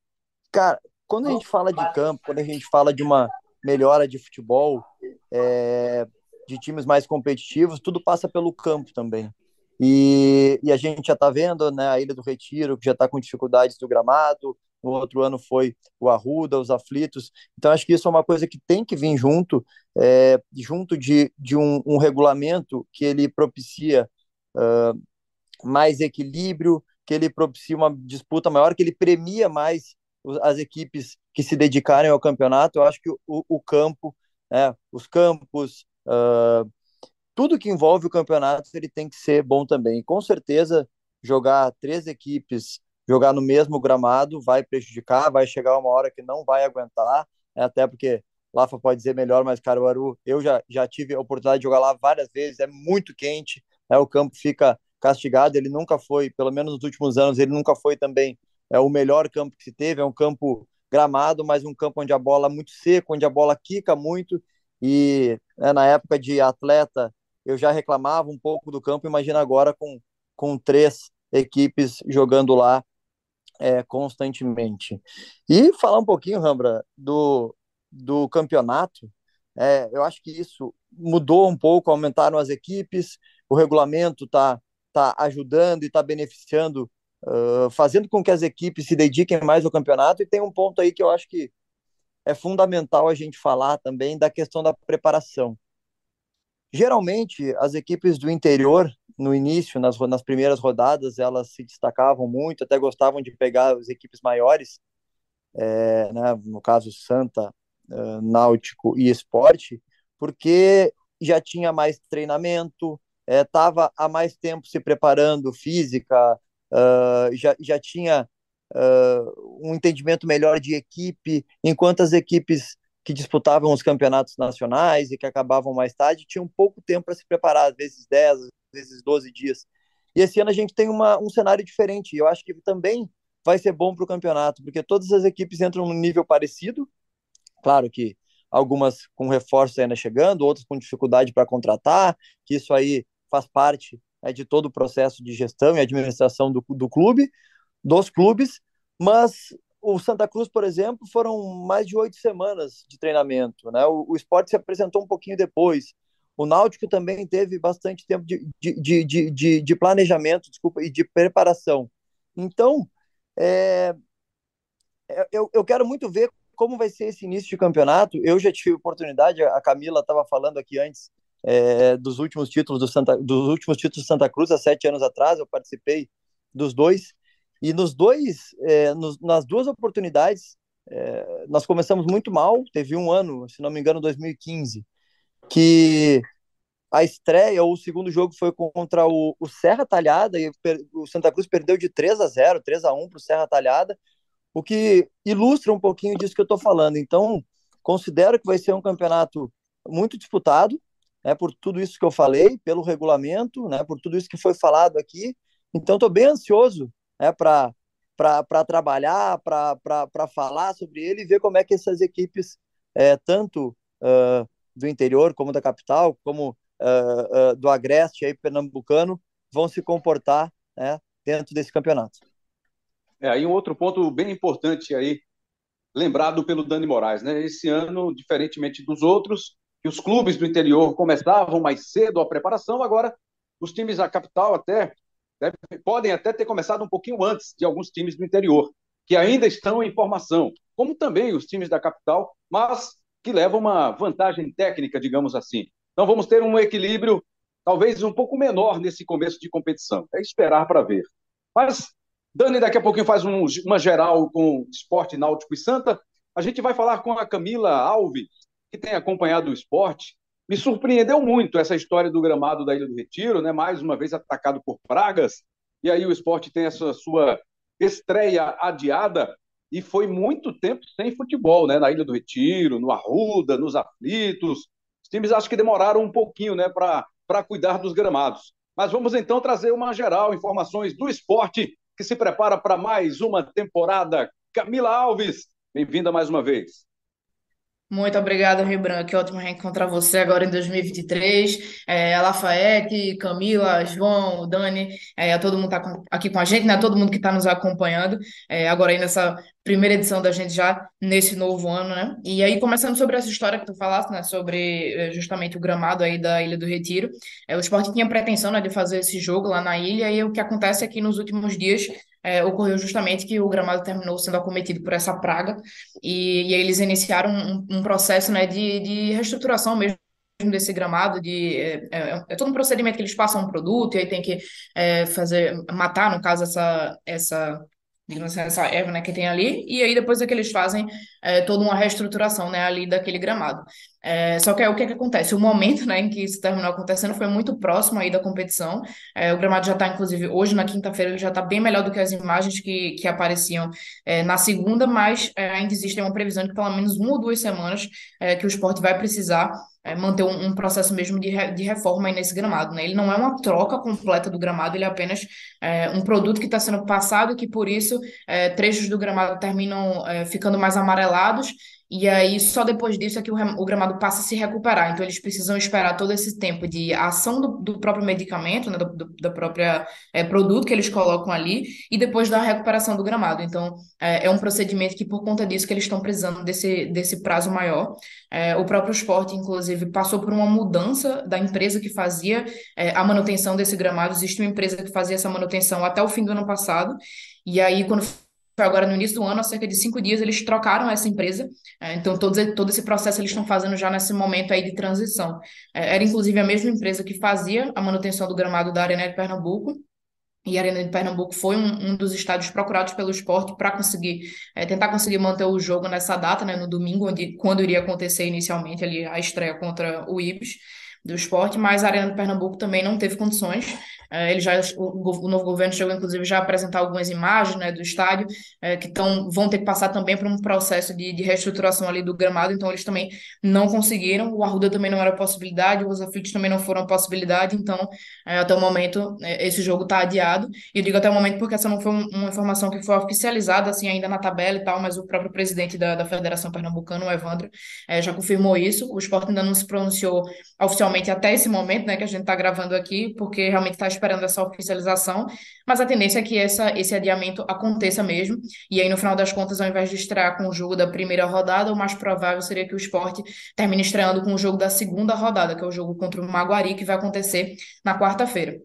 cara, quando a gente fala de campo, quando a gente fala de uma melhora de futebol, é, de times mais competitivos, tudo passa pelo campo também. E, e a gente já está vendo né, a Ilha do Retiro, que já está com dificuldades do gramado, no outro ano foi o Arruda, os aflitos. Então, acho que isso é uma coisa que tem que vir junto, é, junto de, de um, um, regulamento que ele propicia uh, mais equilíbrio, que ele propicia uma disputa maior, que ele premia mais as equipes que se dedicarem ao campeonato, eu acho que o, o campo né, os campos, uh, tudo que envolve o campeonato ele tem que ser bom também. Com certeza, jogar três equipes, jogar no mesmo gramado vai prejudicar, vai chegar uma hora que não vai aguentar, né, até porque Lafa pode dizer melhor, mas Caruaru, eu já, já tive a oportunidade de jogar lá várias vezes, é muito quente, né, o campo fica castigado, ele nunca foi, pelo menos nos últimos anos, ele nunca foi também é o melhor campo que se teve, é um campo gramado, mas um campo onde a bola é muito seco, onde a bola quica muito, e né, na época de atleta eu já reclamava um pouco do campo, imagina agora com, com três equipes jogando lá é, constantemente. E falar um pouquinho, Rambra, do, do campeonato, é, eu acho que isso mudou um pouco, aumentaram as equipes, o regulamento está tá ajudando e está beneficiando, uh, fazendo com que as equipes se dediquem mais ao campeonato. E tem um ponto aí que eu acho que é fundamental a gente falar também da questão da preparação. Geralmente, as equipes do interior, no início, nas, nas primeiras rodadas, elas se destacavam muito, até gostavam de pegar as equipes maiores, é, né, no caso Santa, uh, Náutico e Esporte, porque já tinha mais treinamento, estava é, há mais tempo se preparando física, uh, já, já tinha uh, um entendimento melhor de equipe, enquanto as equipes que disputavam os campeonatos nacionais e que acabavam mais tarde tinham pouco tempo para se preparar, às vezes 10, às vezes 12 dias. E esse ano a gente tem uma, um cenário diferente, eu acho que também vai ser bom para o campeonato, porque todas as equipes entram num nível parecido, claro que algumas com reforço ainda chegando, outras com dificuldade para contratar, que isso aí faz parte né, de todo o processo de gestão e administração do, do clube, dos clubes, mas o Santa Cruz, por exemplo, foram mais de oito semanas de treinamento. Né? O, o esporte se apresentou um pouquinho depois. O Náutico também teve bastante tempo de, de, de, de, de planejamento desculpa, e de preparação. Então, é, é eu, eu quero muito ver como vai ser esse início de campeonato. Eu já tive oportunidade, a Camila estava falando aqui antes é, dos últimos títulos do Santa, dos últimos títulos do Santa Cruz há sete anos atrás, eu participei dos dois e nos dois, é, nos, nas duas oportunidades é, nós começamos muito mal. Teve um ano, se não me engano, 2015, que a estreia ou o segundo jogo foi contra o, o Serra Talhada e o Santa Cruz perdeu de 3 a 0, 3 a 1 para o Serra Talhada, o que ilustra um pouquinho disso que eu estou falando. Então, considero que vai ser um campeonato muito disputado, né, por tudo isso que eu falei, pelo regulamento, né, por tudo isso que foi falado aqui. Então, estou bem ansioso né, para trabalhar, para falar sobre ele e ver como é que essas equipes, é, tanto uh, do interior como da capital, como uh, uh, do Agreste aí, pernambucano, vão se comportar né, dentro desse campeonato. É, aí um outro ponto bem importante aí, lembrado pelo Dani Moraes, né? Esse ano, diferentemente dos outros, que os clubes do interior começavam mais cedo a preparação, agora os times da capital até deve, podem até ter começado um pouquinho antes de alguns times do interior, que ainda estão em formação, como também os times da capital, mas que levam uma vantagem técnica, digamos assim. Então vamos ter um equilíbrio talvez um pouco menor nesse começo de competição. É esperar para ver. Mas Dani daqui a pouquinho faz um, uma geral com esporte náutico e Santa. A gente vai falar com a Camila Alves, que tem acompanhado o esporte, me surpreendeu muito essa história do gramado da Ilha do Retiro, né? mais uma vez atacado por pragas, e aí o esporte tem essa sua estreia adiada, e foi muito tempo sem futebol, né? Na Ilha do Retiro, no Arruda, nos Aflitos. Os times acho que demoraram um pouquinho, né, para cuidar dos gramados. Mas vamos então trazer uma geral, informações do esporte que se prepara para mais uma temporada. Camila Alves, bem-vinda mais uma vez. Muito obrigada, Rio Branco. Que ótimo reencontrar você agora em 2023. É, a Lafayette, Camila, João, Dani, é, todo mundo está aqui com a gente, né? Todo mundo que está nos acompanhando. É, agora aí nessa primeira edição da gente já nesse novo ano, né? E aí, começando sobre essa história que tu falaste, né? Sobre é, justamente o gramado aí da Ilha do Retiro. É, o esporte tinha pretensão, né, de fazer esse jogo lá na ilha, e o que acontece é que nos últimos dias é, ocorreu justamente que o gramado terminou sendo acometido por essa praga e, e eles iniciaram um, um processo né, de, de reestruturação mesmo desse gramado de é, é, é, todo um procedimento que eles passam um produto e aí tem que é, fazer matar no caso essa essa digamos assim, essa erva, né, que tem ali, e aí depois é que eles fazem é, toda uma reestruturação, né, ali daquele gramado. É, só que aí o que, é que acontece? O momento, né, em que isso terminou acontecendo foi muito próximo aí da competição. É, o gramado já está, inclusive, hoje na quinta-feira, ele já está bem melhor do que as imagens que, que apareciam na segunda, mas ainda existe uma previsão de pelo menos uma ou duas semanas que o esporte vai precisar é, manter um, um, processo mesmo de, re, de reforma aí nesse gramado, né? Ele não é uma troca completa do gramado, ele é apenas é, um produto que está sendo passado que por isso é, trechos do gramado terminam é, ficando mais amarelados e aí, só depois disso é que o, o, gramado passa a se recuperar. Então, eles precisam esperar todo esse tempo de ação do, do próprio medicamento, né, do, do da própria é, produto que eles colocam ali, e depois da recuperação do gramado. Então, é, é um procedimento que, por conta disso, que eles estão precisando desse, desse prazo maior. É, o próprio esporte, inclusive, passou por uma mudança da empresa que fazia é, a manutenção desse gramado. Existe uma empresa que fazia essa manutenção até o fim do ano passado. E aí, quando agora no início do ano, há cerca de cinco dias, eles trocaram essa empresa. É, então, todo, todo esse processo eles estão fazendo já nesse momento aí de transição. É, era, inclusive, a mesma empresa que fazia a manutenção do gramado da Arena de Pernambuco. E a Arena de Pernambuco foi um, um dos estádios procurados pelo esporte para conseguir é, tentar conseguir manter o jogo nessa data, né, no domingo, onde, quando iria acontecer inicialmente ali a estreia contra o Ibis do esporte, mas a Arena de Pernambuco também não teve condições. É, ele já, o, o, novo governo chegou, inclusive, já a apresentar algumas imagens né, do estádio, é, que tão, vão ter que passar também por um processo de, de, reestruturação ali do gramado, então eles também não conseguiram. O Arruda também não era possibilidade, os aflitos também não foram possibilidade, então, é, até o momento, esse jogo está adiado. E eu digo até o momento porque essa não foi uma informação que foi oficializada, assim, ainda na tabela e tal, mas o próprio presidente da, da Federação Pernambucana, o Evandro, já confirmou isso. O esporte ainda não se pronunciou oficialmente até esse momento, né, que a gente está gravando aqui, porque realmente está esperando essa oficialização, mas a tendência é que essa, esse adiamento aconteça mesmo, e aí no final das contas, ao invés de estrear com o jogo da primeira rodada, o mais provável seria que o esporte termine estreando com o jogo da segunda rodada, que é o jogo contra o Maguari, que vai acontecer na quarta-feira.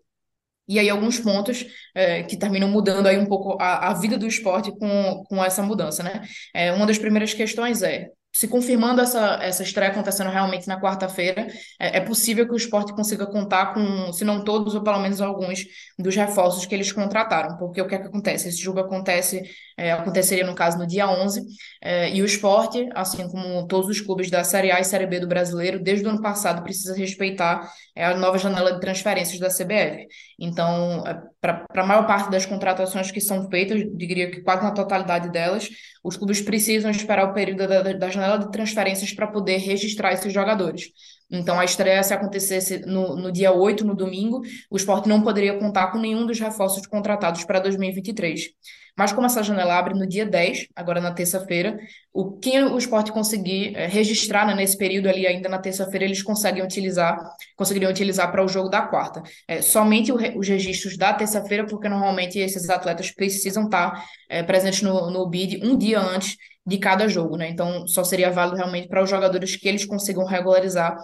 E aí alguns pontos é, que terminam mudando aí um pouco a, a vida do esporte com, com essa mudança, né? É, uma das primeiras questões é, se confirmando essa, essa estreia acontecendo realmente na quarta-feira, é, é, possível que o esporte consiga contar com, se não todos, ou pelo menos alguns dos reforços que eles contrataram. Porque o que é que acontece? Esse jogo acontece, é, aconteceria, no caso, no dia 11, é, e o esporte, assim como todos os clubes da Série A e Série B do brasileiro, desde o ano passado precisa respeitar é, a nova janela de transferências da CBF. Então, é, para a maior parte das contratações que são feitas, diria que quase na totalidade delas, os clubes precisam esperar o período da, da janela de transferências para poder registrar esses jogadores. Então, a estreia, se acontecesse no, no dia 8, no domingo, o esporte não poderia contar com nenhum dos reforços contratados para 2023. Mas como essa janela abre no dia 10, agora na terça-feira, o que o esporte conseguir é, registrar né, nesse período ali, ainda na terça-feira, eles conseguem utilizar, conseguiriam utilizar para o jogo da quarta. É, somente o, os registros da terça-feira, porque normalmente esses atletas precisam estar é, presentes no, no BID um dia antes de cada jogo, né? Então, só seria válido realmente para os jogadores que eles consigam regularizar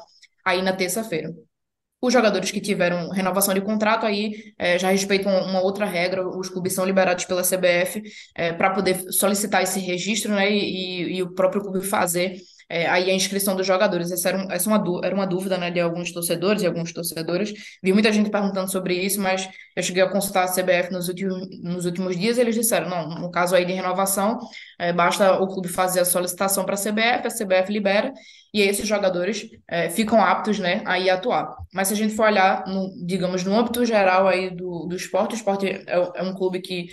aí na terça-feira. Os jogadores que tiveram renovação de contrato aí é, já respeitam uma outra regra, os clubes são liberados pela CBF é, para poder solicitar esse registro, né? E, e, o próprio clube fazer é, aí a inscrição dos jogadores. Essa era, um, essa uma, era uma dúvida né, de alguns torcedores e alguns torcedores. Vi muita gente perguntando sobre isso, mas eu cheguei a consultar a CBF nos últimos, nos últimos dias e eles disseram: não, no caso aí de renovação, é, basta o clube fazer a solicitação para a CBF, a CBF libera e esses jogadores é, ficam aptos né, a ir atuar. Mas se a gente for olhar, no, digamos, no âmbito geral aí do, do esporte, o esporte é, é um clube que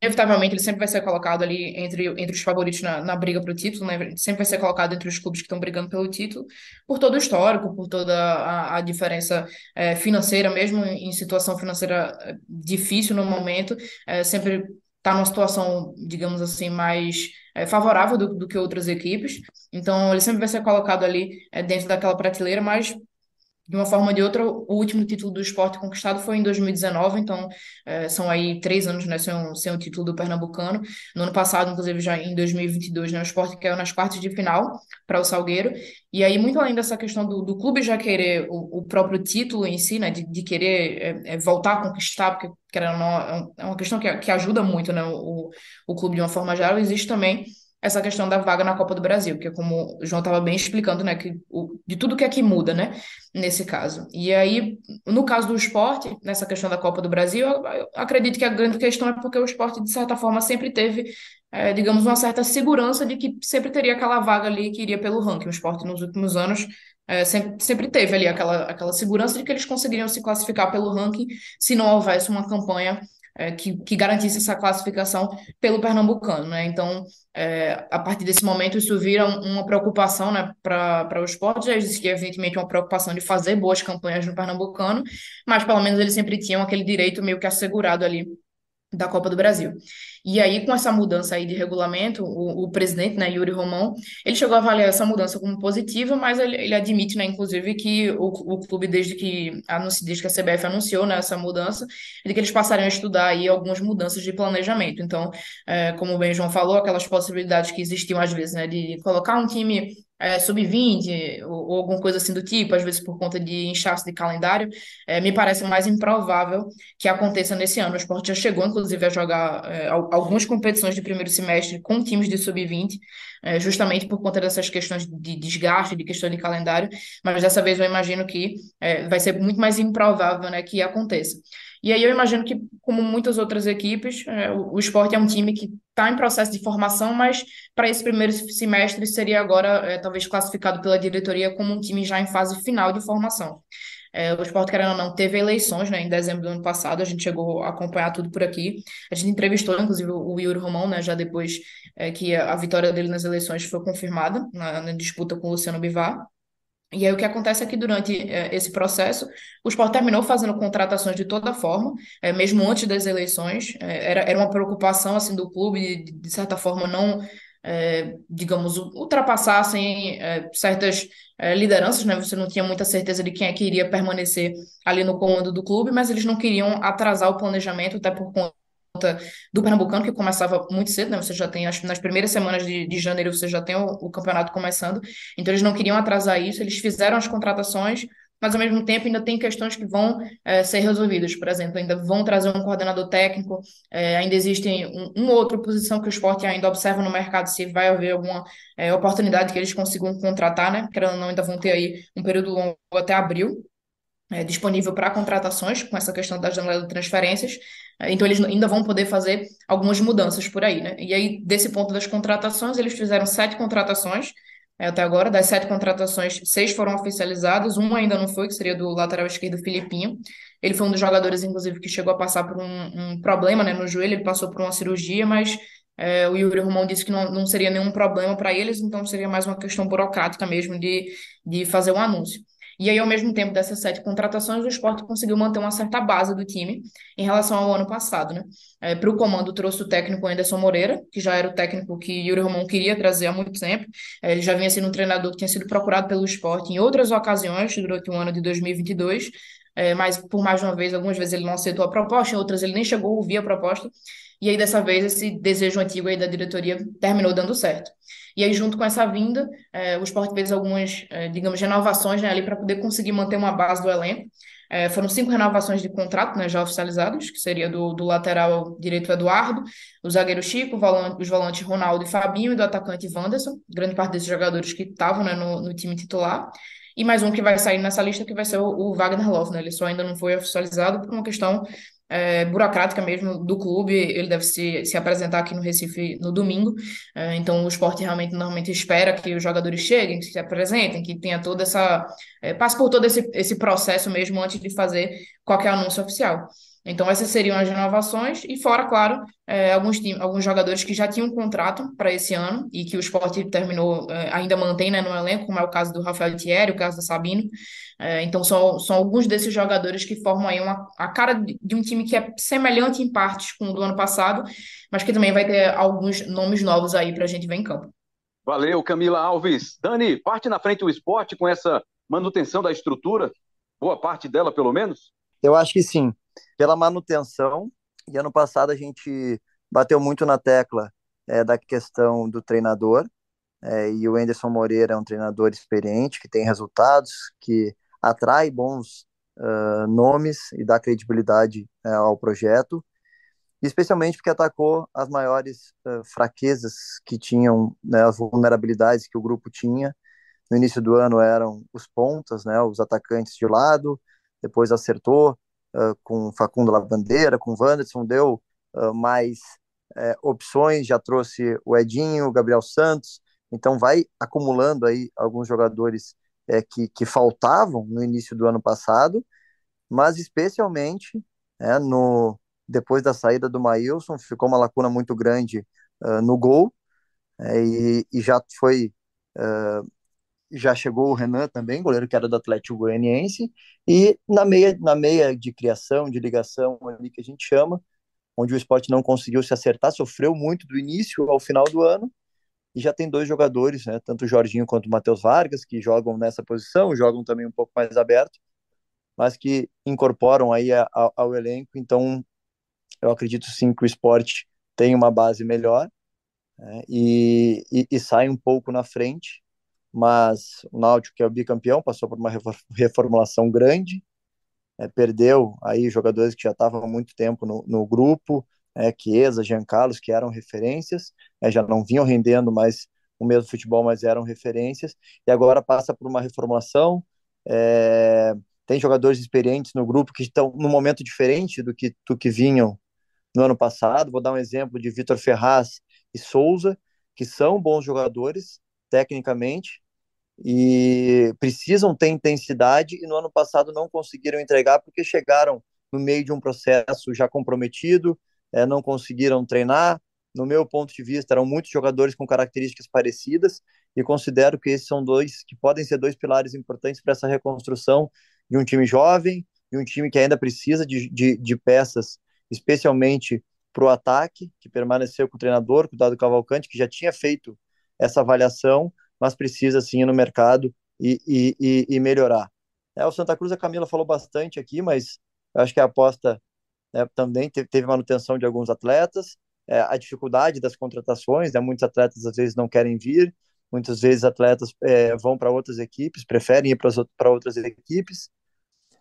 inevitavelmente ele sempre vai ser colocado ali entre, entre os favoritos na, na briga para o título, né? Sempre vai ser colocado entre os clubes que estão brigando pelo título, por todo o histórico, por toda a, a diferença é, financeira, mesmo em situação financeira é, difícil no momento, é, sempre está numa situação, digamos assim, mais é, favorável do, do, que outras equipes. Então, ele sempre vai ser colocado ali é, dentro daquela prateleira, mas de uma forma ou de outra, o último título do esporte conquistado foi em 2019, então é, são aí três anos né, sem, o, sem o título do Pernambucano. No ano passado, inclusive, já em 2022, né, o esporte caiu nas quartas de final para o Salgueiro. E aí, muito além dessa questão do, do clube já querer o, o, próprio título em si, né, de, de querer é, é, voltar a conquistar, porque querendo, não, é, é uma questão que, que ajuda muito né, o, o clube de uma forma geral, existe também essa questão da vaga na Copa do Brasil, que é como o João estava bem explicando, né, que o, de tudo que é que muda, né, nesse caso. E aí, no caso do esporte, nessa questão da Copa do Brasil, eu, eu acredito que a grande questão é porque o esporte, de certa forma, sempre teve, é, digamos, uma certa segurança de que sempre teria aquela vaga ali que iria pelo ranking. O esporte, nos últimos anos, é, sempre, sempre teve ali aquela, aquela segurança de que eles conseguiriam se classificar pelo ranking se não houvesse uma campanha é, que, que, garantisse essa classificação pelo pernambucano, né? Então, é, a partir desse momento, isso vira uma preocupação né, para o esporte. Existia, evidentemente, uma preocupação de fazer boas campanhas no pernambucano, mas pelo menos eles sempre tinham aquele direito meio que assegurado ali da Copa do Brasil. E aí, com essa mudança aí de regulamento, o, o, presidente, né, Yuri Romão, ele chegou a avaliar essa mudança como positiva, mas ele, ele admite, né, inclusive, que o, o clube, desde que, anunci, desde que a CBF anunciou né, essa mudança, de que eles passariam a estudar aí algumas mudanças de planejamento. Então, é, como o Ben João falou, aquelas possibilidades que existiam às vezes, né, de colocar um time é, sub-20 ou, ou, alguma coisa assim do tipo, às vezes por conta de inchaço de calendário, é, me parece mais improvável que aconteça nesse ano. O esporte já chegou, inclusive, a jogar é, algumas competições de primeiro semestre com times de sub-20, é, justamente por conta dessas questões de desgaste, de questão de calendário, mas dessa vez eu imagino que é, vai ser muito mais improvável né, que aconteça. E aí eu imagino que, como muitas outras equipes, é, o, esporte é um time que está em processo de formação, mas para esse primeiro semestre seria agora é, talvez classificado pela diretoria como um time já em fase final de formação. É, o esporte, querendo ou não, teve eleições né, em dezembro do ano passado, a gente chegou a acompanhar tudo por aqui. A gente entrevistou, inclusive, o Yuri Romão, né, já depois é, que a, vitória dele nas eleições foi confirmada, na, na disputa com o Luciano Bivar. E aí o que acontece é que durante é, esse processo, o Sport terminou fazendo contratações de toda forma, é, mesmo antes das eleições, é, era, era uma preocupação assim do clube de, de certa forma não, digamos, ultrapassassem certas lideranças, né? Você não tinha muita certeza de quem é que iria permanecer ali no comando do clube, mas eles não queriam atrasar o planejamento, até por conta do Pernambucano, que começava muito cedo, né? Você já tem, acho nas primeiras semanas de, de janeiro, você já tem o, o, campeonato começando. Então, eles não queriam atrasar isso, eles fizeram as contratações, mas ao mesmo tempo ainda tem questões que vão é, ser resolvidas. Por exemplo, ainda vão trazer um coordenador técnico, é, ainda existe um, uma outra posição que o esporte ainda observa no mercado se vai haver alguma é, oportunidade que eles consigam contratar, né? Querendo ou não, ainda vão ter aí um período longo até abril. É, disponível para contratações, com essa questão da janela de transferências. Então, eles ainda vão poder fazer algumas mudanças por aí, né? E aí, desse ponto das contratações, eles fizeram sete contratações é, até agora. Das sete contratações, seis foram oficializadas, uma ainda não foi, que seria do lateral esquerdo Filipinho. Ele foi um dos jogadores, inclusive, que chegou a passar por um, um problema né, no joelho, ele passou por uma cirurgia, mas é, o Yuri Romão disse que não, não seria nenhum problema para eles, então seria mais uma questão burocrática mesmo de, de fazer o um anúncio. E aí, ao mesmo tempo dessas sete contratações, o esporte conseguiu manter uma certa base do time em relação ao ano passado, né? É, para o comando trouxe o técnico Anderson Moreira, que já era o técnico que Yuri Romão queria trazer há muito tempo. É, ele já vinha sendo um treinador que tinha sido procurado pelo esporte em outras ocasiões durante o ano de 2022, é, mas por mais uma vez, algumas vezes ele não aceitou a proposta, em outras ele nem chegou a ouvir a proposta. E aí, dessa vez, esse desejo antigo aí da diretoria terminou dando certo. E aí, junto com essa vinda, é, o Sport fez algumas, é, digamos, renovações né, ali para poder conseguir manter uma base do elenco. É, foram cinco renovações de contrato né, já oficializadas, que seria do, do lateral direito Eduardo, o zagueiro Chico, volante, os volantes Ronaldo e Fabinho e do atacante Wanderson, grande parte desses jogadores que estavam né, no, no time titular. E mais um que vai sair nessa lista, que vai ser o, o Wagner Love, né? Ele só ainda não foi oficializado por uma questão é, burocrática mesmo do clube. Ele deve se, se apresentar aqui no Recife no domingo. É, então, o esporte realmente normalmente espera que os jogadores cheguem, que se apresentem, que tenha toda essa. É, passe por todo esse, esse processo mesmo antes de fazer qualquer anúncio oficial. Então, essas seriam as renovações, e fora, claro, é, alguns, alguns jogadores que já tinham um contrato para esse ano e que o esporte terminou, é, ainda mantém né, no elenco, como é o caso do Rafael Thierry, o caso da Sabino. É, então, são, são alguns desses jogadores que formam aí uma, a cara de um time que é semelhante em partes com o do ano passado, mas que também vai ter alguns nomes novos aí para a gente ver em campo. Valeu, Camila Alves. Dani, parte na frente o esporte com essa manutenção da estrutura? Boa parte dela, pelo menos? Eu acho que sim pela manutenção. E ano passado a gente bateu muito na tecla é, da questão do treinador. É, e o Anderson Moreira é um treinador experiente, que tem resultados, que atrai bons uh, nomes e dá credibilidade uh, ao projeto. especialmente porque atacou as maiores uh, fraquezas que tinham, né, as vulnerabilidades que o grupo tinha. No início do ano eram os pontas, né, os atacantes de lado, depois acertou uh, com Facundo Lavandeira, com Wanderson, deu uh, mais opções, já trouxe o Edinho, o Gabriel Santos, então vai acumulando aí alguns jogadores que, que faltavam no início do ano passado, mas especialmente no, depois da saída do Maílson, ficou uma lacuna muito grande uh, no gol, e, e, já foi, uh, já chegou o Renan também, goleiro que era do Atlético Goianiense, e na meia, na meia de criação, de ligação ali que a gente chama, onde o esporte não conseguiu se acertar, sofreu muito do início ao final do ano, e já tem dois jogadores, né, tanto o Jorginho quanto o Matheus Vargas, que jogam nessa posição, jogam também um pouco mais aberto, mas que incorporam aí a, a, ao elenco, então eu acredito sim que o esporte tem uma base melhor né, e, e, e, sai um pouco na frente, mas o Náutico, que é o bicampeão, passou por uma reformulação grande, é, perdeu aí jogadores que já estavam há muito tempo no, no grupo, é, Chiesa, Jean Carlos, que eram referências, é, já não vinham rendendo mais o mesmo futebol, mas eram referências, e agora passa por uma reformulação, é, tem jogadores experientes no grupo que estão num momento diferente do que, do que vinham no ano passado. Vou dar um exemplo de Vitor Ferraz e Souza, que são bons jogadores tecnicamente e precisam ter intensidade e no ano passado não conseguiram entregar porque chegaram no meio de um processo já comprometido, é, não conseguiram treinar. No meu ponto de vista, eram muitos jogadores com características parecidas e considero que esses são dois que podem ser dois pilares importantes para essa reconstrução de um time jovem, de um time que ainda precisa de, de, de peças especialmente para o ataque, que permaneceu com o treinador, com o Dado Cavalcante, que já tinha feito essa avaliação, mas precisa sim ir no mercado e, e, e melhorar. É, o Santa Cruz, a Camila falou bastante aqui, mas acho que a aposta né, também teve, manutenção de alguns atletas, é, a dificuldade das contratações, né, muitos atletas às vezes não querem vir, muitas vezes atletas é, vão para outras equipes, preferem ir para outras equipes,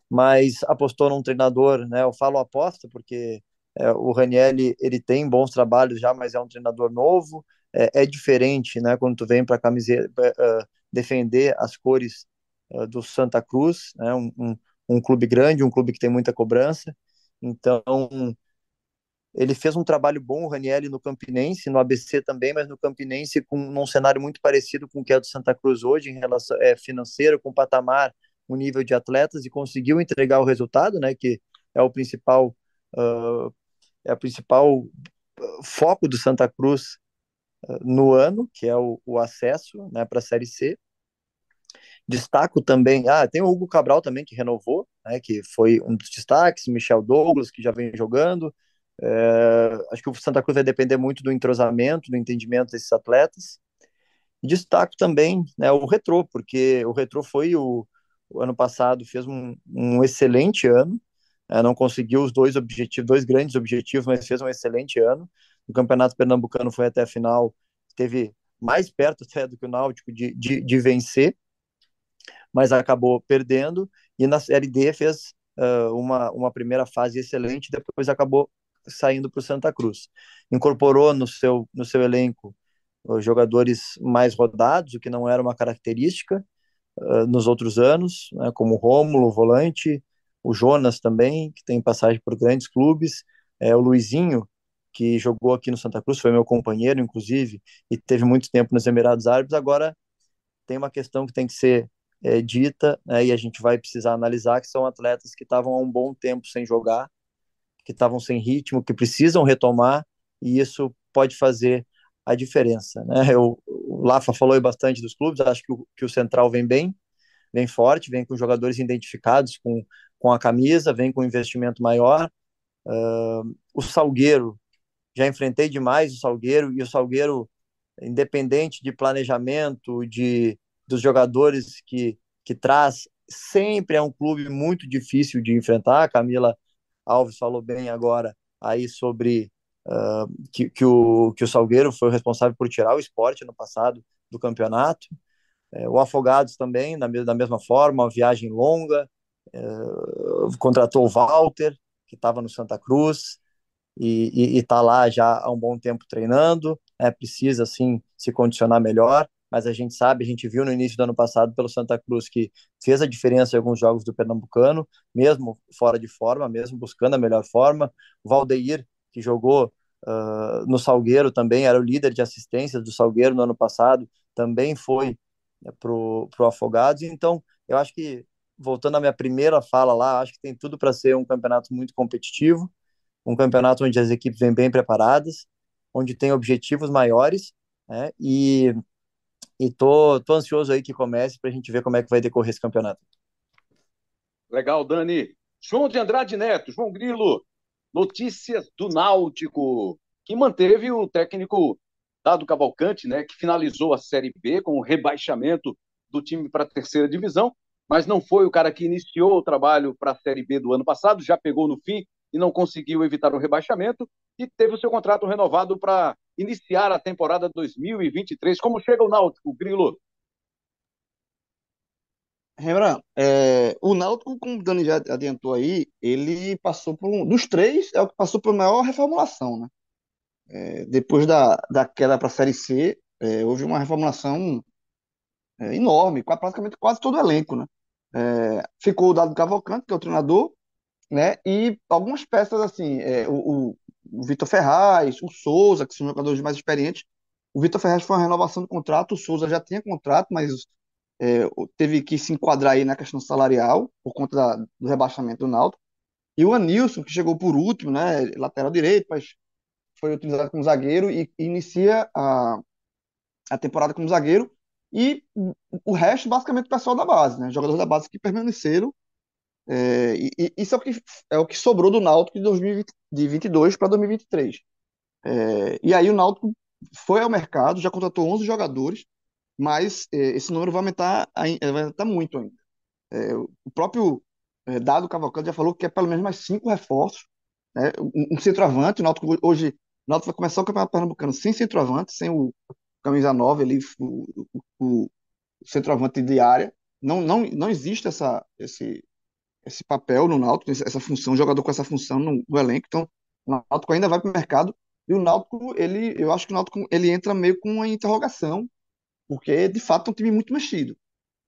mas apostou num treinador, né? Eu falo aposta porque é, o Raniel ele tem bons trabalhos já, mas é um treinador novo, é, é diferente, né? Quando tu vem para camiseta uh, defender as cores uh, do Santa Cruz, né? Um, um, um, clube grande, um clube que tem muita cobrança. Então ele fez um trabalho bom, o Raniel no Campinense, no ABC também, mas no Campinense com um cenário muito parecido com o que é do Santa Cruz hoje em relação é, financeiro, com patamar o nível de atletas e conseguiu entregar o resultado, né, que é o principal uh, é o principal foco do Santa Cruz no ano, que é o, o acesso, né, para a Série C. Destaco também, ah, tem o Hugo Cabral também que renovou, né, que foi um dos destaques, Michel Douglas que já vem jogando. É, acho que o Santa Cruz vai depender muito do entrosamento, do entendimento desses atletas. Destaco também né, o Retrô, porque o Retrô foi o, o ano passado fez um, um excelente ano, é, não conseguiu os dois objetivos, dois grandes objetivos, mas fez um excelente ano. O Campeonato Pernambucano foi até a final, teve mais perto até do que o Náutico de, de, de vencer, mas acabou perdendo. E na Série D fez uh, uma, uma primeira fase excelente, depois acabou saindo para o Santa Cruz. Incorporou no seu, no seu elenco uh, jogadores mais rodados, o que não era uma característica, nos outros anos, né, como o Rômulo, o volante, o Jonas também, que tem passagem por grandes clubes, é, o Luizinho, que jogou aqui no Santa Cruz, foi meu companheiro, inclusive, e teve muito tempo nos Emirados Árabes. Agora, tem uma questão que tem que ser é, dita, né, e a gente vai precisar analisar, que são atletas que estavam há um bom tempo sem jogar, que estavam sem ritmo, que precisam retomar, e isso pode fazer a diferença. Né? Eu, o Lafa falou bastante dos clubes, acho que o, que o Central vem bem, vem forte, vem com jogadores identificados com, com a camisa, vem com investimento maior. Uh, o Salgueiro, já enfrentei demais o Salgueiro, e o Salgueiro, independente de planejamento, de dos jogadores que, que traz, sempre é um clube muito difícil de enfrentar. A Camila Alves falou bem agora aí sobre uh, que, que, o, que o Salgueiro foi o responsável por tirar o esporte no passado do campeonato. É, o Afogados também, da, da mesma forma, uma viagem longa, é, contratou o Walter, que estava no Santa Cruz, e está lá já há um bom tempo treinando, né, precisa assim se condicionar melhor, mas a gente sabe, a gente viu no início do ano passado pelo Santa Cruz que fez a diferença em alguns jogos do Pernambucano, mesmo fora de forma, mesmo buscando a melhor forma. O Valdeir, que jogou uh, no Salgueiro também, era o líder de assistências do Salgueiro no ano passado, também foi né, pro, pro Afogados. Então, eu acho que, voltando à minha primeira fala lá, acho que tem tudo para ser um campeonato muito competitivo, um campeonato onde as equipes vêm bem preparadas, onde tem objetivos maiores, né? E, e tô, tô ansioso aí que comece para a gente ver como é que vai decorrer esse campeonato. Legal, Dani. João de Andrade Neto, João Grilo, notícias do Náutico, que manteve o técnico Dado Cavalcante, né, que finalizou a Série B com o rebaixamento do time para a terceira divisão, mas não foi o cara que iniciou o trabalho para a Série B do ano passado, já pegou no fim e não conseguiu evitar o rebaixamento e teve o seu contrato renovado para iniciar a temporada 2023. Como chega o Náutico, Grilo? Rembrandt, é, o Náutico, como o Dani já adiantou aí, ele passou por um, dos três, é o que passou por maior reformulação, né? É, depois da, da queda para a Série C, é, houve uma reformulação é, enorme, praticamente quase todo o elenco, né? É, ficou o Dado Cavalcante, que é o treinador, né? E algumas peças assim, é, o, o, Vitor Ferraz, o Souza, que são jogadores mais experientes. O Vitor Ferraz foi uma renovação do contrato, o Souza já tinha contrato, mas é, teve que se enquadrar aí na questão salarial por conta da, do rebaixamento do Náutico. E o Anilson, que chegou por último, né, lateral direito, mas foi utilizado como zagueiro e, inicia a, a temporada como zagueiro. E o resto, basicamente, pessoal da base, né? Jogadores da base que permaneceram é, e, isso é o, que, é o que sobrou do Náutico de 2022 para 2023. É, e aí o Náutico foi ao mercado, já contratou 11 jogadores, mas é, esse número vai aumentar, vai aumentar muito ainda. É, o próprio é, Dado Cavalcante já falou que é pelo menos mais cinco reforços. Né? Um, um, centroavante, o Náutico hoje o Náutico vai começar o Campeonato Pernambucano sem centroavante, sem o camisa 9 ali, o, o, o centroavante de área. Não, não, não existe essa, esse, esse papel no Náutico, essa função, um jogador com essa função no, no elenco. Então, o Náutico ainda vai para o mercado e o Náutico, ele, eu acho que o Náutico ele entra meio com uma interrogação, porque de fato é um time muito mexido.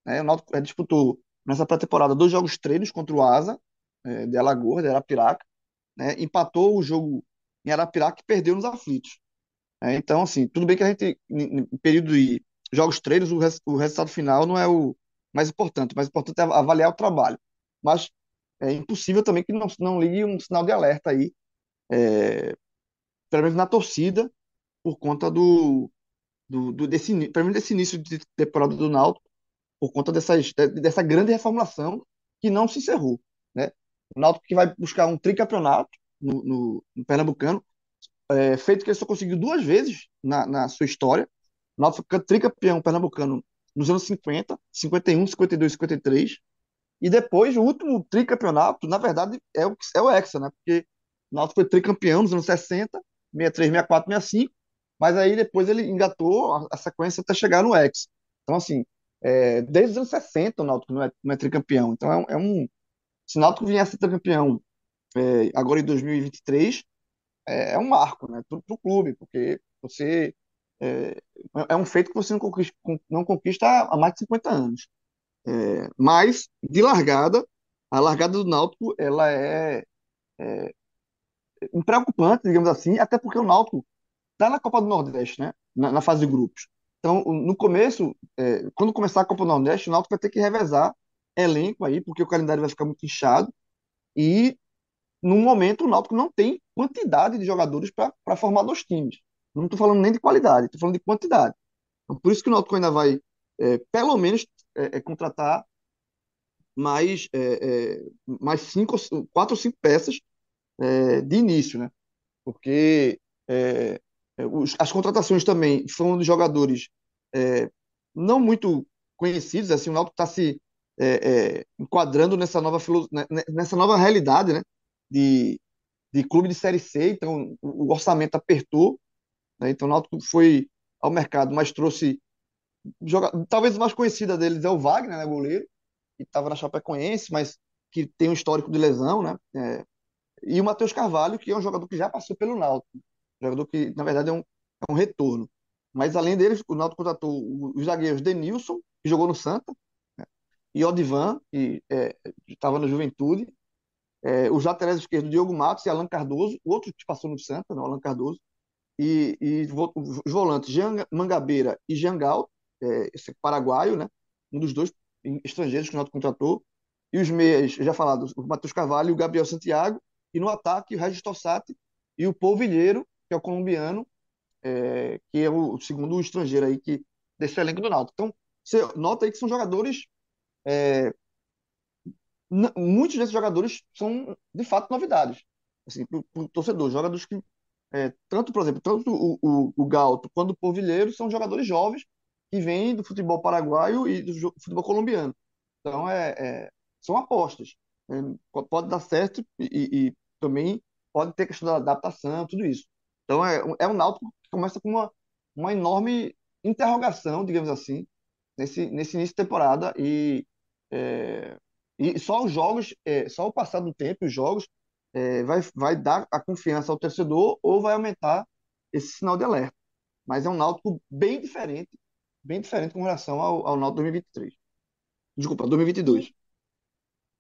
Né? O Náutico é, disputou nessa pré-temporada dois jogos treinos contra o Asa, é, de Alagoas, de Arapiraca, né? empatou o jogo em Arapiraca e perdeu nos aflitos. É, então, assim, tudo bem que a gente, em período de jogos treinos, o, res, o resultado final não é o mais importante, o mais importante é avaliar o trabalho mas é impossível também que não, não ligue um sinal de alerta aí, é, pelo menos na torcida, por conta do, do, do desse, pelo menos desse início de temporada do Náutico, por conta dessas, dessa grande reformulação que não se encerrou. Né? O Náutico que vai buscar um tricampeonato no, no, no Pernambucano, é, feito que ele só conseguiu duas vezes na, na sua história. O Náutico foi tricampeão pernambucano nos anos 50, 51, 52, 53. E depois, o último tricampeonato, na verdade, é o, é o Hexa, né? Porque o Náutico foi tricampeão nos anos 60, 63, 64, 65, mas aí depois ele engatou a, a sequência até chegar no Hexa. Então, assim, é, desde os anos 60 o Náutico não é, não é tricampeão. Então, é, é um... Se o Náutico vier a ser tricampeão é, agora em 2023, é, é um marco, né? Para o clube, porque você... É, é um feito que você não conquista, não conquista há mais de 50 anos. É, mas, de largada, a largada do Náutico ela é, é preocupante, digamos assim, até porque o Náutico está na Copa do Nordeste, né? Na, na, fase de grupos. Então, no começo, é, quando começar a Copa do Nordeste, o Náutico vai ter que revezar elenco aí, porque o calendário vai ficar muito inchado. E, no momento, o Náutico não tem quantidade de jogadores para formar dois times. Não estou falando nem de qualidade, estou falando de quantidade. Então, por isso que o Náutico ainda vai, é, pelo menos, é, é contratar mais, é, é, mais cinco, quatro ou cinco peças é, de início, né? Porque é, os, as contratações também foram de jogadores não muito conhecidos, assim, o Náutico está se enquadrando nessa nova, né, né, nessa nova realidade, né? De, de clube de Série C, então o orçamento apertou, né? então o Náutico foi ao mercado, mas trouxe joga... talvez o mais conhecida deles é o Wagner, né, goleiro, que estava na Chapecoense, mas que tem um histórico de lesão, né? É, e o Matheus Carvalho, que é um jogador que já passou pelo Náutico. Jogador que, na verdade, é um, é um retorno. Mas, além deles, o Náutico contratou os zagueiros Denilson, que jogou no Santa, né? e Odivan, que é, estava na Juventude. É, os laterais esquerdos, Diogo Matos e Alan Cardoso, o outro que passou no Santa, não, Alan Cardoso. E, e os volantes, Jean Mangabeira e Jangal, é, esse paraguaio, né? um dos dois estrangeiros que o Náutico contratou. E os meias, já falado, o Matheus Carvalho e o Gabriel Santiago. E no ataque, o Regis Tossati e o Polvilheiro, que é o colombiano, é, que é o segundo estrangeiro aí que, desse elenco do Náutico. Então, você nota aí que são jogadores. É, muitos desses jogadores são, de fato, novidades. Assim, para o torcedor, jogadores que. É, tanto, por exemplo, tanto o, o, o Galto quanto o Polvilheiro são jogadores jovens que vêm do futebol paraguaio e do futebol colombiano. Então, é, é são apostas. É, pode dar certo e, e, também pode ter questão da adaptação, tudo isso. Então, é, é um Náutico que começa com uma, uma enorme interrogação, digamos assim, nesse, nesse início de temporada e, é, e só os jogos, é, só o passar do tempo, os jogos, é, vai, vai dar a confiança ao torcedor ou vai aumentar esse sinal de alerta. Mas é um Náutico bem diferente, bem diferente com relação ao, ao Náutico 2023. Desculpa, 2022.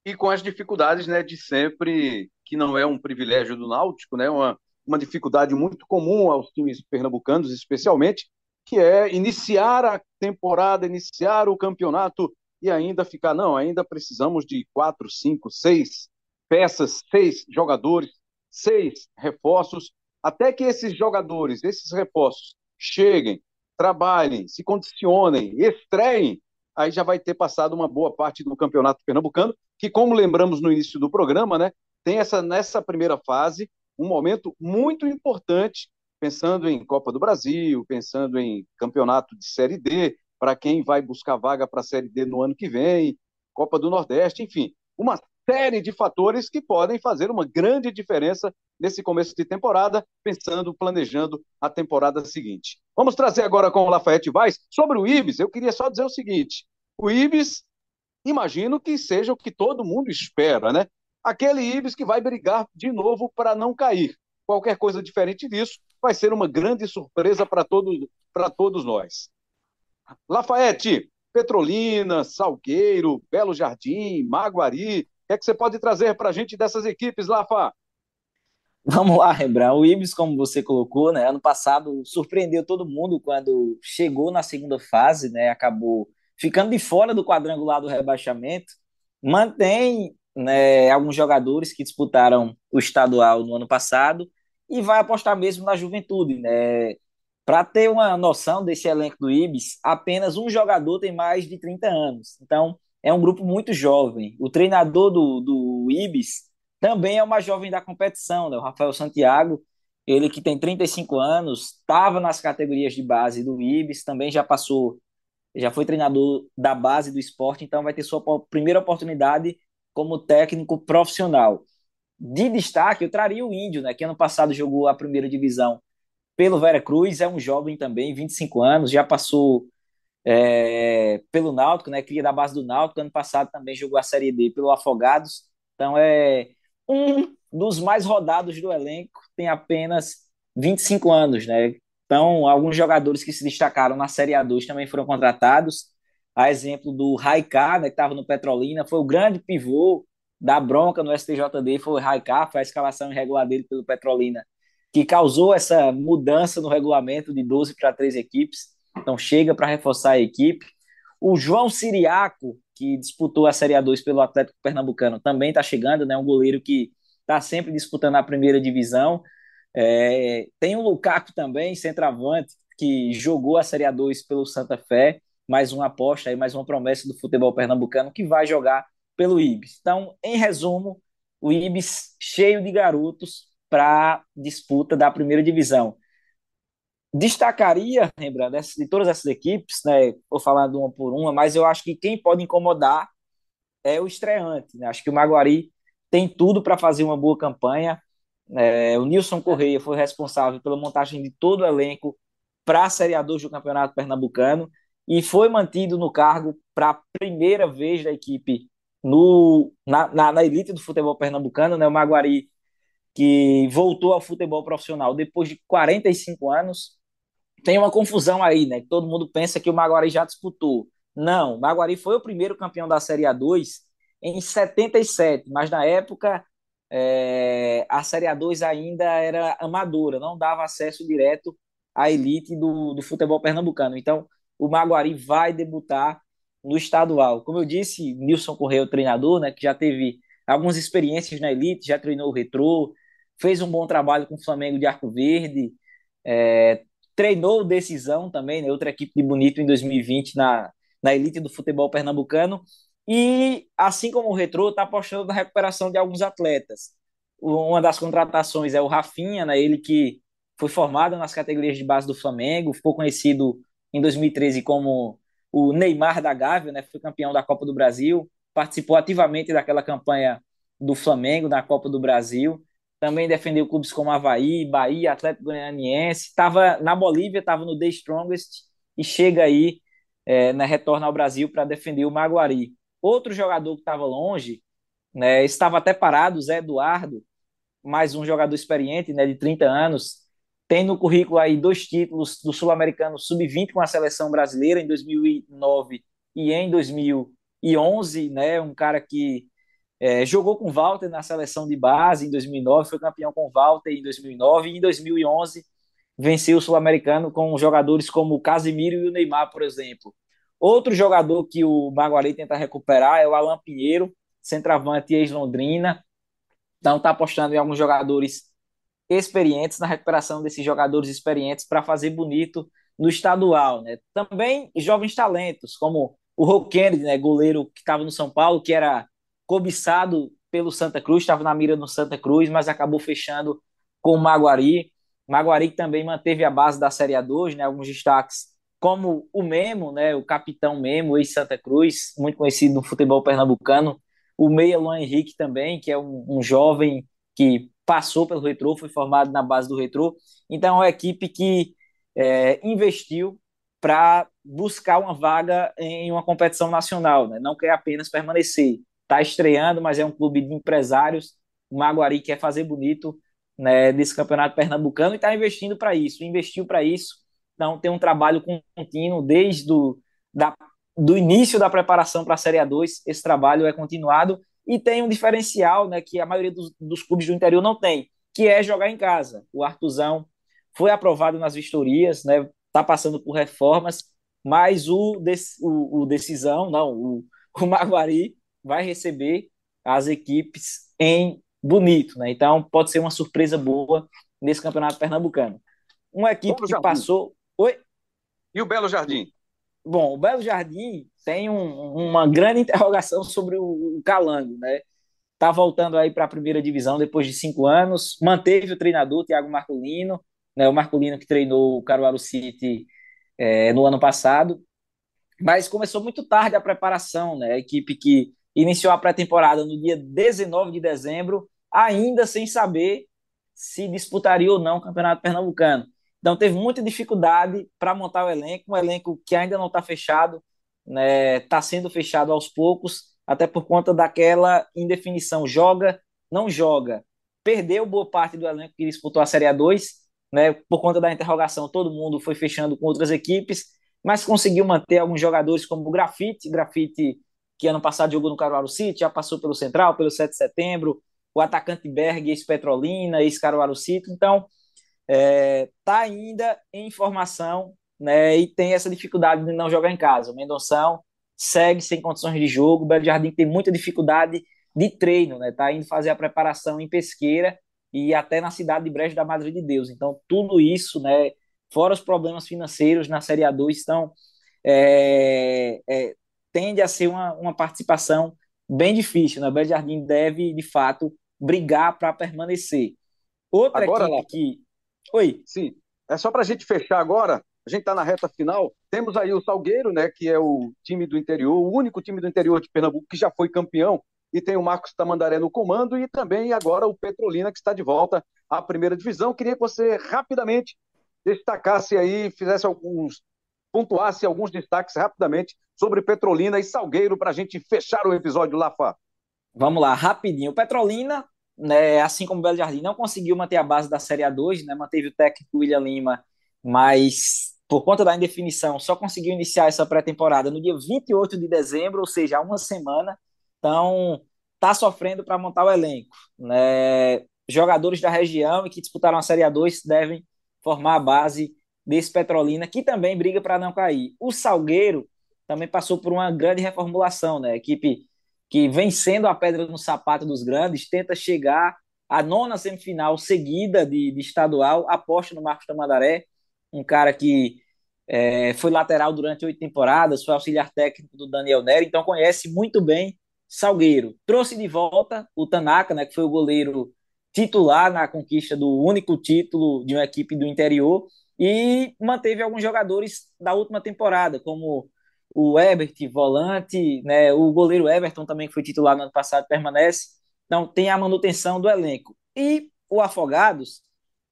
E com as dificuldades né, de sempre, que não é um privilégio do Náutico, né, uma, uma dificuldade muito comum aos times pernambucanos, especialmente, que é iniciar a temporada, iniciar o campeonato e ainda ficar, não, ainda precisamos de quatro, cinco, seis peças, seis jogadores, seis reforços, até que esses jogadores, esses reforços cheguem, trabalhem, se condicionem, estreiem, aí já vai ter passado uma boa parte do campeonato pernambucano, que, como lembramos no início do programa, né, tem essa nessa primeira fase um momento muito importante, pensando em Copa do Brasil, pensando em campeonato de Série D, para quem vai buscar vaga para a Série D no ano que vem, Copa do Nordeste, enfim, uma série de fatores que podem fazer uma grande diferença nesse começo de temporada, pensando, planejando a temporada seguinte. Vamos trazer agora com o Lafayette Vaz sobre o Ibis. Eu queria só dizer o seguinte: o Ibis, imagino que seja o que todo mundo espera, né? aquele Ibis que vai brigar de novo para não cair. Qualquer coisa diferente disso vai ser uma grande surpresa para todos, todos nós. Lafayette, Petrolina, Salgueiro, Belo Jardim, Maguari, que é que você pode trazer para a gente dessas equipes, Lafa? Vamos lá, Rembrandt. O Ibis, como você colocou, né, ano passado surpreendeu todo mundo quando chegou na segunda fase, né, acabou ficando de fora do quadrangular do rebaixamento. Mantém né, alguns jogadores que disputaram o estadual no ano passado e vai apostar mesmo na juventude. Né? Para ter uma noção desse elenco do Ibis, apenas um jogador tem mais de 30 anos. Então, é um grupo muito jovem. O treinador do, do Ibis também é uma jovem da competição, né? o Rafael Santiago. Ele que tem 35 anos, estava nas categorias de base do Ibis, também já passou, já foi treinador da base do esporte, então vai ter sua primeira oportunidade como técnico profissional. De destaque, eu traria o Índio, né, que ano passado jogou a primeira divisão pelo Vera Cruz, é um jovem também, 25 anos, já passou é, pelo Náutico, né, cria da base do Náutico, ano passado também jogou a Série D pelo Afogados, então é um dos mais rodados do elenco, tem apenas 25 anos, né, então alguns jogadores que se destacaram na Série A2 também foram contratados, a exemplo do Raiká, né, que estava no Petrolina, foi o grande pivô da bronca no STJD, foi o Raiká, foi a escalação irregular dele pelo Petrolina, que causou essa mudança no regulamento de 12 para 13 equipes, então chega para reforçar a equipe. O João Siriaco, que disputou a Série A2 pelo Atlético Pernambucano, também está chegando, né, um goleiro que está sempre disputando a primeira divisão. É, tem o Lukaku também, centroavante, que jogou a Série A2 pelo Santa Fé mais uma aposta, aí, mais uma promessa do futebol pernambucano que vai jogar pelo Ibis. Então, em resumo, o Ibis cheio de garotos para disputa da primeira divisão. Destacaria, lembrando, de todas essas equipes, né, vou falando uma por uma, mas eu acho que quem pode incomodar é o estreante. Né? Acho que o Maguari tem tudo para fazer uma boa campanha. É, o Nilson Correia foi responsável pela montagem de todo o elenco para A2 do Campeonato Pernambucano e foi mantido no cargo para a primeira vez da equipe no, na, na, na, elite do futebol pernambucano. Né? O Maguari que voltou ao futebol profissional depois de 45 anos. Tem uma confusão aí, né? Todo mundo pensa que o Maguari já disputou. Não, o Maguari foi o primeiro campeão da Série A2 em 77, mas na época é, a Série A2 ainda era amadora, não dava acesso direto à elite do, do futebol pernambucano. Então, o Maguari vai debutar no estadual. Como eu disse, Nilson Correia, o treinador, né, que já teve algumas experiências na elite, já treinou o Retrô, fez um bom trabalho com o Flamengo de Arco Verde, é, treinou Decisão também, né, outra equipe de Bonito em 2020 na, na elite do futebol pernambucano, e, assim como o Retrô, está apostando na recuperação de alguns atletas. Uma das contratações é o Rafinha, né, ele que foi formado nas categorias de base do Flamengo, ficou conhecido em 2013 como o Neymar da Gávea, né, foi campeão da Copa do Brasil, participou ativamente daquela campanha do Flamengo na Copa do Brasil, também defendeu clubes como Havaí, Bahia, Atlético Goianiense, estava na Bolívia, estava no The Strongest e chega aí, é, né, retorna ao Brasil para defender o Maguari. Outro jogador que estava longe, né, estava até parado, Zé Eduardo, mais um jogador experiente, né, de 30 anos, tem no currículo aí dois títulos do Sul-Americano Sub-20 com a seleção brasileira em 2009 e em 2011, né, um cara que é, jogou com Walter na seleção de base em 2009, foi campeão com Walter em 2009 e em 2011 venceu o Sul-Americano com jogadores como o Casimiro e o Neymar, por exemplo. Outro jogador que o Maguari tenta recuperar é o Alan Pinheiro, centroavante ex-Londrina. Então está apostando em alguns jogadores experientes na recuperação desses jogadores experientes para fazer bonito no estadual, né? Também jovens talentos, como o Kennedy, né, goleiro que estava no São Paulo, que era cobiçado pelo Santa Cruz, estava na mira no Santa Cruz, mas acabou fechando com o Maguari. Maguari também manteve a base da Série A2, né, alguns destaques como o Memo, né, o capitão Memo, ex-Santa Cruz, muito conhecido no futebol pernambucano, o Meia Luan Henrique também, que é um, um jovem que passou pelo Retrô, foi formado na base do Retrô, então é uma equipe que é, investiu para buscar uma vaga em uma competição nacional, né? não quer apenas permanecer, está estreando, mas é um clube de empresários, o Maguari quer fazer bonito né, campeonato pernambucano e está investindo para isso, investiu para isso, então, tem um trabalho contínuo desde do, da, do início da preparação para a Série A2. Esse trabalho é continuado e tem um diferencial né, que a maioria dos, dos clubes do interior não tem, que é jogar em casa. O Artuzão foi aprovado nas vistorias, né, tá passando por reformas, mas o, o, o Decisão, não, o, o Maguari vai receber as equipes em Bonito. Né? Então, pode ser uma surpresa boa nesse campeonato pernambucano. Uma equipe que passou. Oi? E o Belo Jardim? Bom, o Belo Jardim tem um, uma grande interrogação sobre o, o Calango, né? Tá voltando aí para a primeira divisão depois de cinco anos, manteve o treinador Thiago Marcolino, né? O Marcolino que treinou o Caruaru City é, no ano passado, mas começou muito tarde a preparação, né? A equipe que iniciou a pré-temporada no dia 19 de dezembro, ainda sem saber se disputaria ou não o Campeonato Pernambucano. Então teve muita dificuldade para montar o elenco, um elenco que ainda não está fechado, está né, tá sendo fechado aos poucos, até por conta daquela indefinição, joga, não joga. Perdeu boa parte do elenco que disputou a Série A2, né, por conta da interrogação, todo mundo foi fechando com outras equipes, mas conseguiu manter alguns jogadores como o Grafite, Grafite que ano passado jogou no Caruaru City, já passou pelo Central, pelo 7 de setembro, o atacante Berg, ex-Petrolina, ex-Caruaru City, então é, tá ainda em formação né, e tem essa dificuldade de não jogar em casa. O Mendonção segue sem condições de jogo, o Belo Jardim tem muita dificuldade de treino, né, tá indo fazer a preparação em Pesqueira e até na cidade de Brejo da Madre de Deus. Então, tudo isso, né, fora os problemas financeiros na Série A2, estão, é, é, tende a ser uma, uma participação bem difícil. Né? O Belo Jardim deve, de fato, brigar para permanecer. Outra Agora, equipe que Oi. Sim. É só para a gente fechar agora. A gente está na reta final. Temos aí o Salgueiro, né, que é o time do interior, o único time do interior de Pernambuco que já foi campeão. E tem o Marcos Tamandaré no comando e também agora o Petrolina, que está de volta à primeira divisão. Queria que você rapidamente destacasse aí, fizesse alguns, pontuasse alguns destaques rapidamente sobre Petrolina e Salgueiro para a gente fechar o episódio, Lafa. Vamos lá, rapidinho. Petrolina né, assim como Belo Jardim, não conseguiu manter a base da Série A2, né, manteve o técnico William Lima, mas por conta da indefinição, só conseguiu iniciar essa pré-temporada no dia 28 de dezembro, ou seja, há uma semana. Então, está sofrendo para montar o elenco. Né? Jogadores da região e que disputaram a Série A2 devem formar a base desse Petrolina, que também briga para não cair. O Salgueiro também passou por uma grande reformulação, né? A equipe que vencendo a pedra no sapato dos grandes, tenta chegar à nona semifinal seguida de, de estadual, aposta no Marcos Tamandaré, um cara que é, foi lateral durante oito temporadas, foi auxiliar técnico do Daniel Neri, então conhece muito bem Salgueiro. Trouxe de volta o Tanaka, né, que foi o goleiro titular na conquista do único título de uma equipe do interior, e manteve alguns jogadores da última temporada, como o Ebert, volante, né, o goleiro Everton também, que foi titular no ano passado, permanece. Então, tem a manutenção do elenco. E o Afogados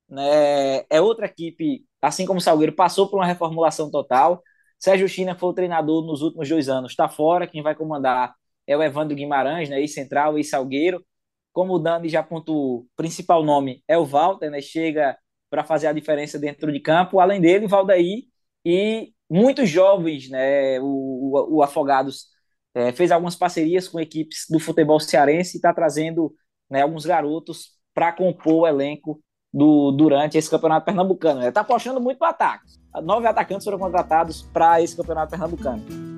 né, é outra equipe, assim como o Salgueiro, passou por uma reformulação total. Sérgio China foi o treinador nos últimos dois anos, está fora. Quem vai comandar é o Evandro Guimarães, né, ex-central, ex-salgueiro. Como o Dani já apontou, o principal nome é o Walter, né, chega para fazer a diferença dentro de campo. Além dele, Valdaí e muitos jovens, né? O, o, Afogados é, fez algumas parcerias com equipes do futebol cearense e está trazendo né, alguns garotos para compor o elenco do, durante esse campeonato pernambucano. Está apostando muito para ataques. Nove atacantes foram contratados para esse campeonato pernambucano.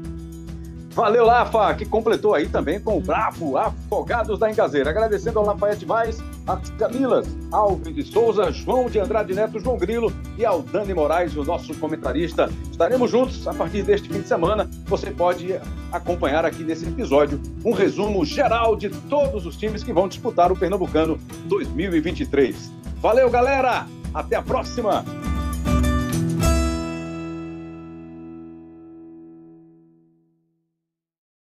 Valeu, Lafa, que completou aí também com o bravo Afogados da Engazeira. Agradecendo ao Lafayette Vaz, às Camilas, Alves de Souza, João de Andrade Neto, João Grilo e ao Dani Moraes, o nosso comentarista. Estaremos juntos a partir deste fim de semana. Você pode acompanhar aqui nesse episódio um resumo geral de todos os times que vão disputar o Pernambucano 2023. Valeu, galera! Até a próxima!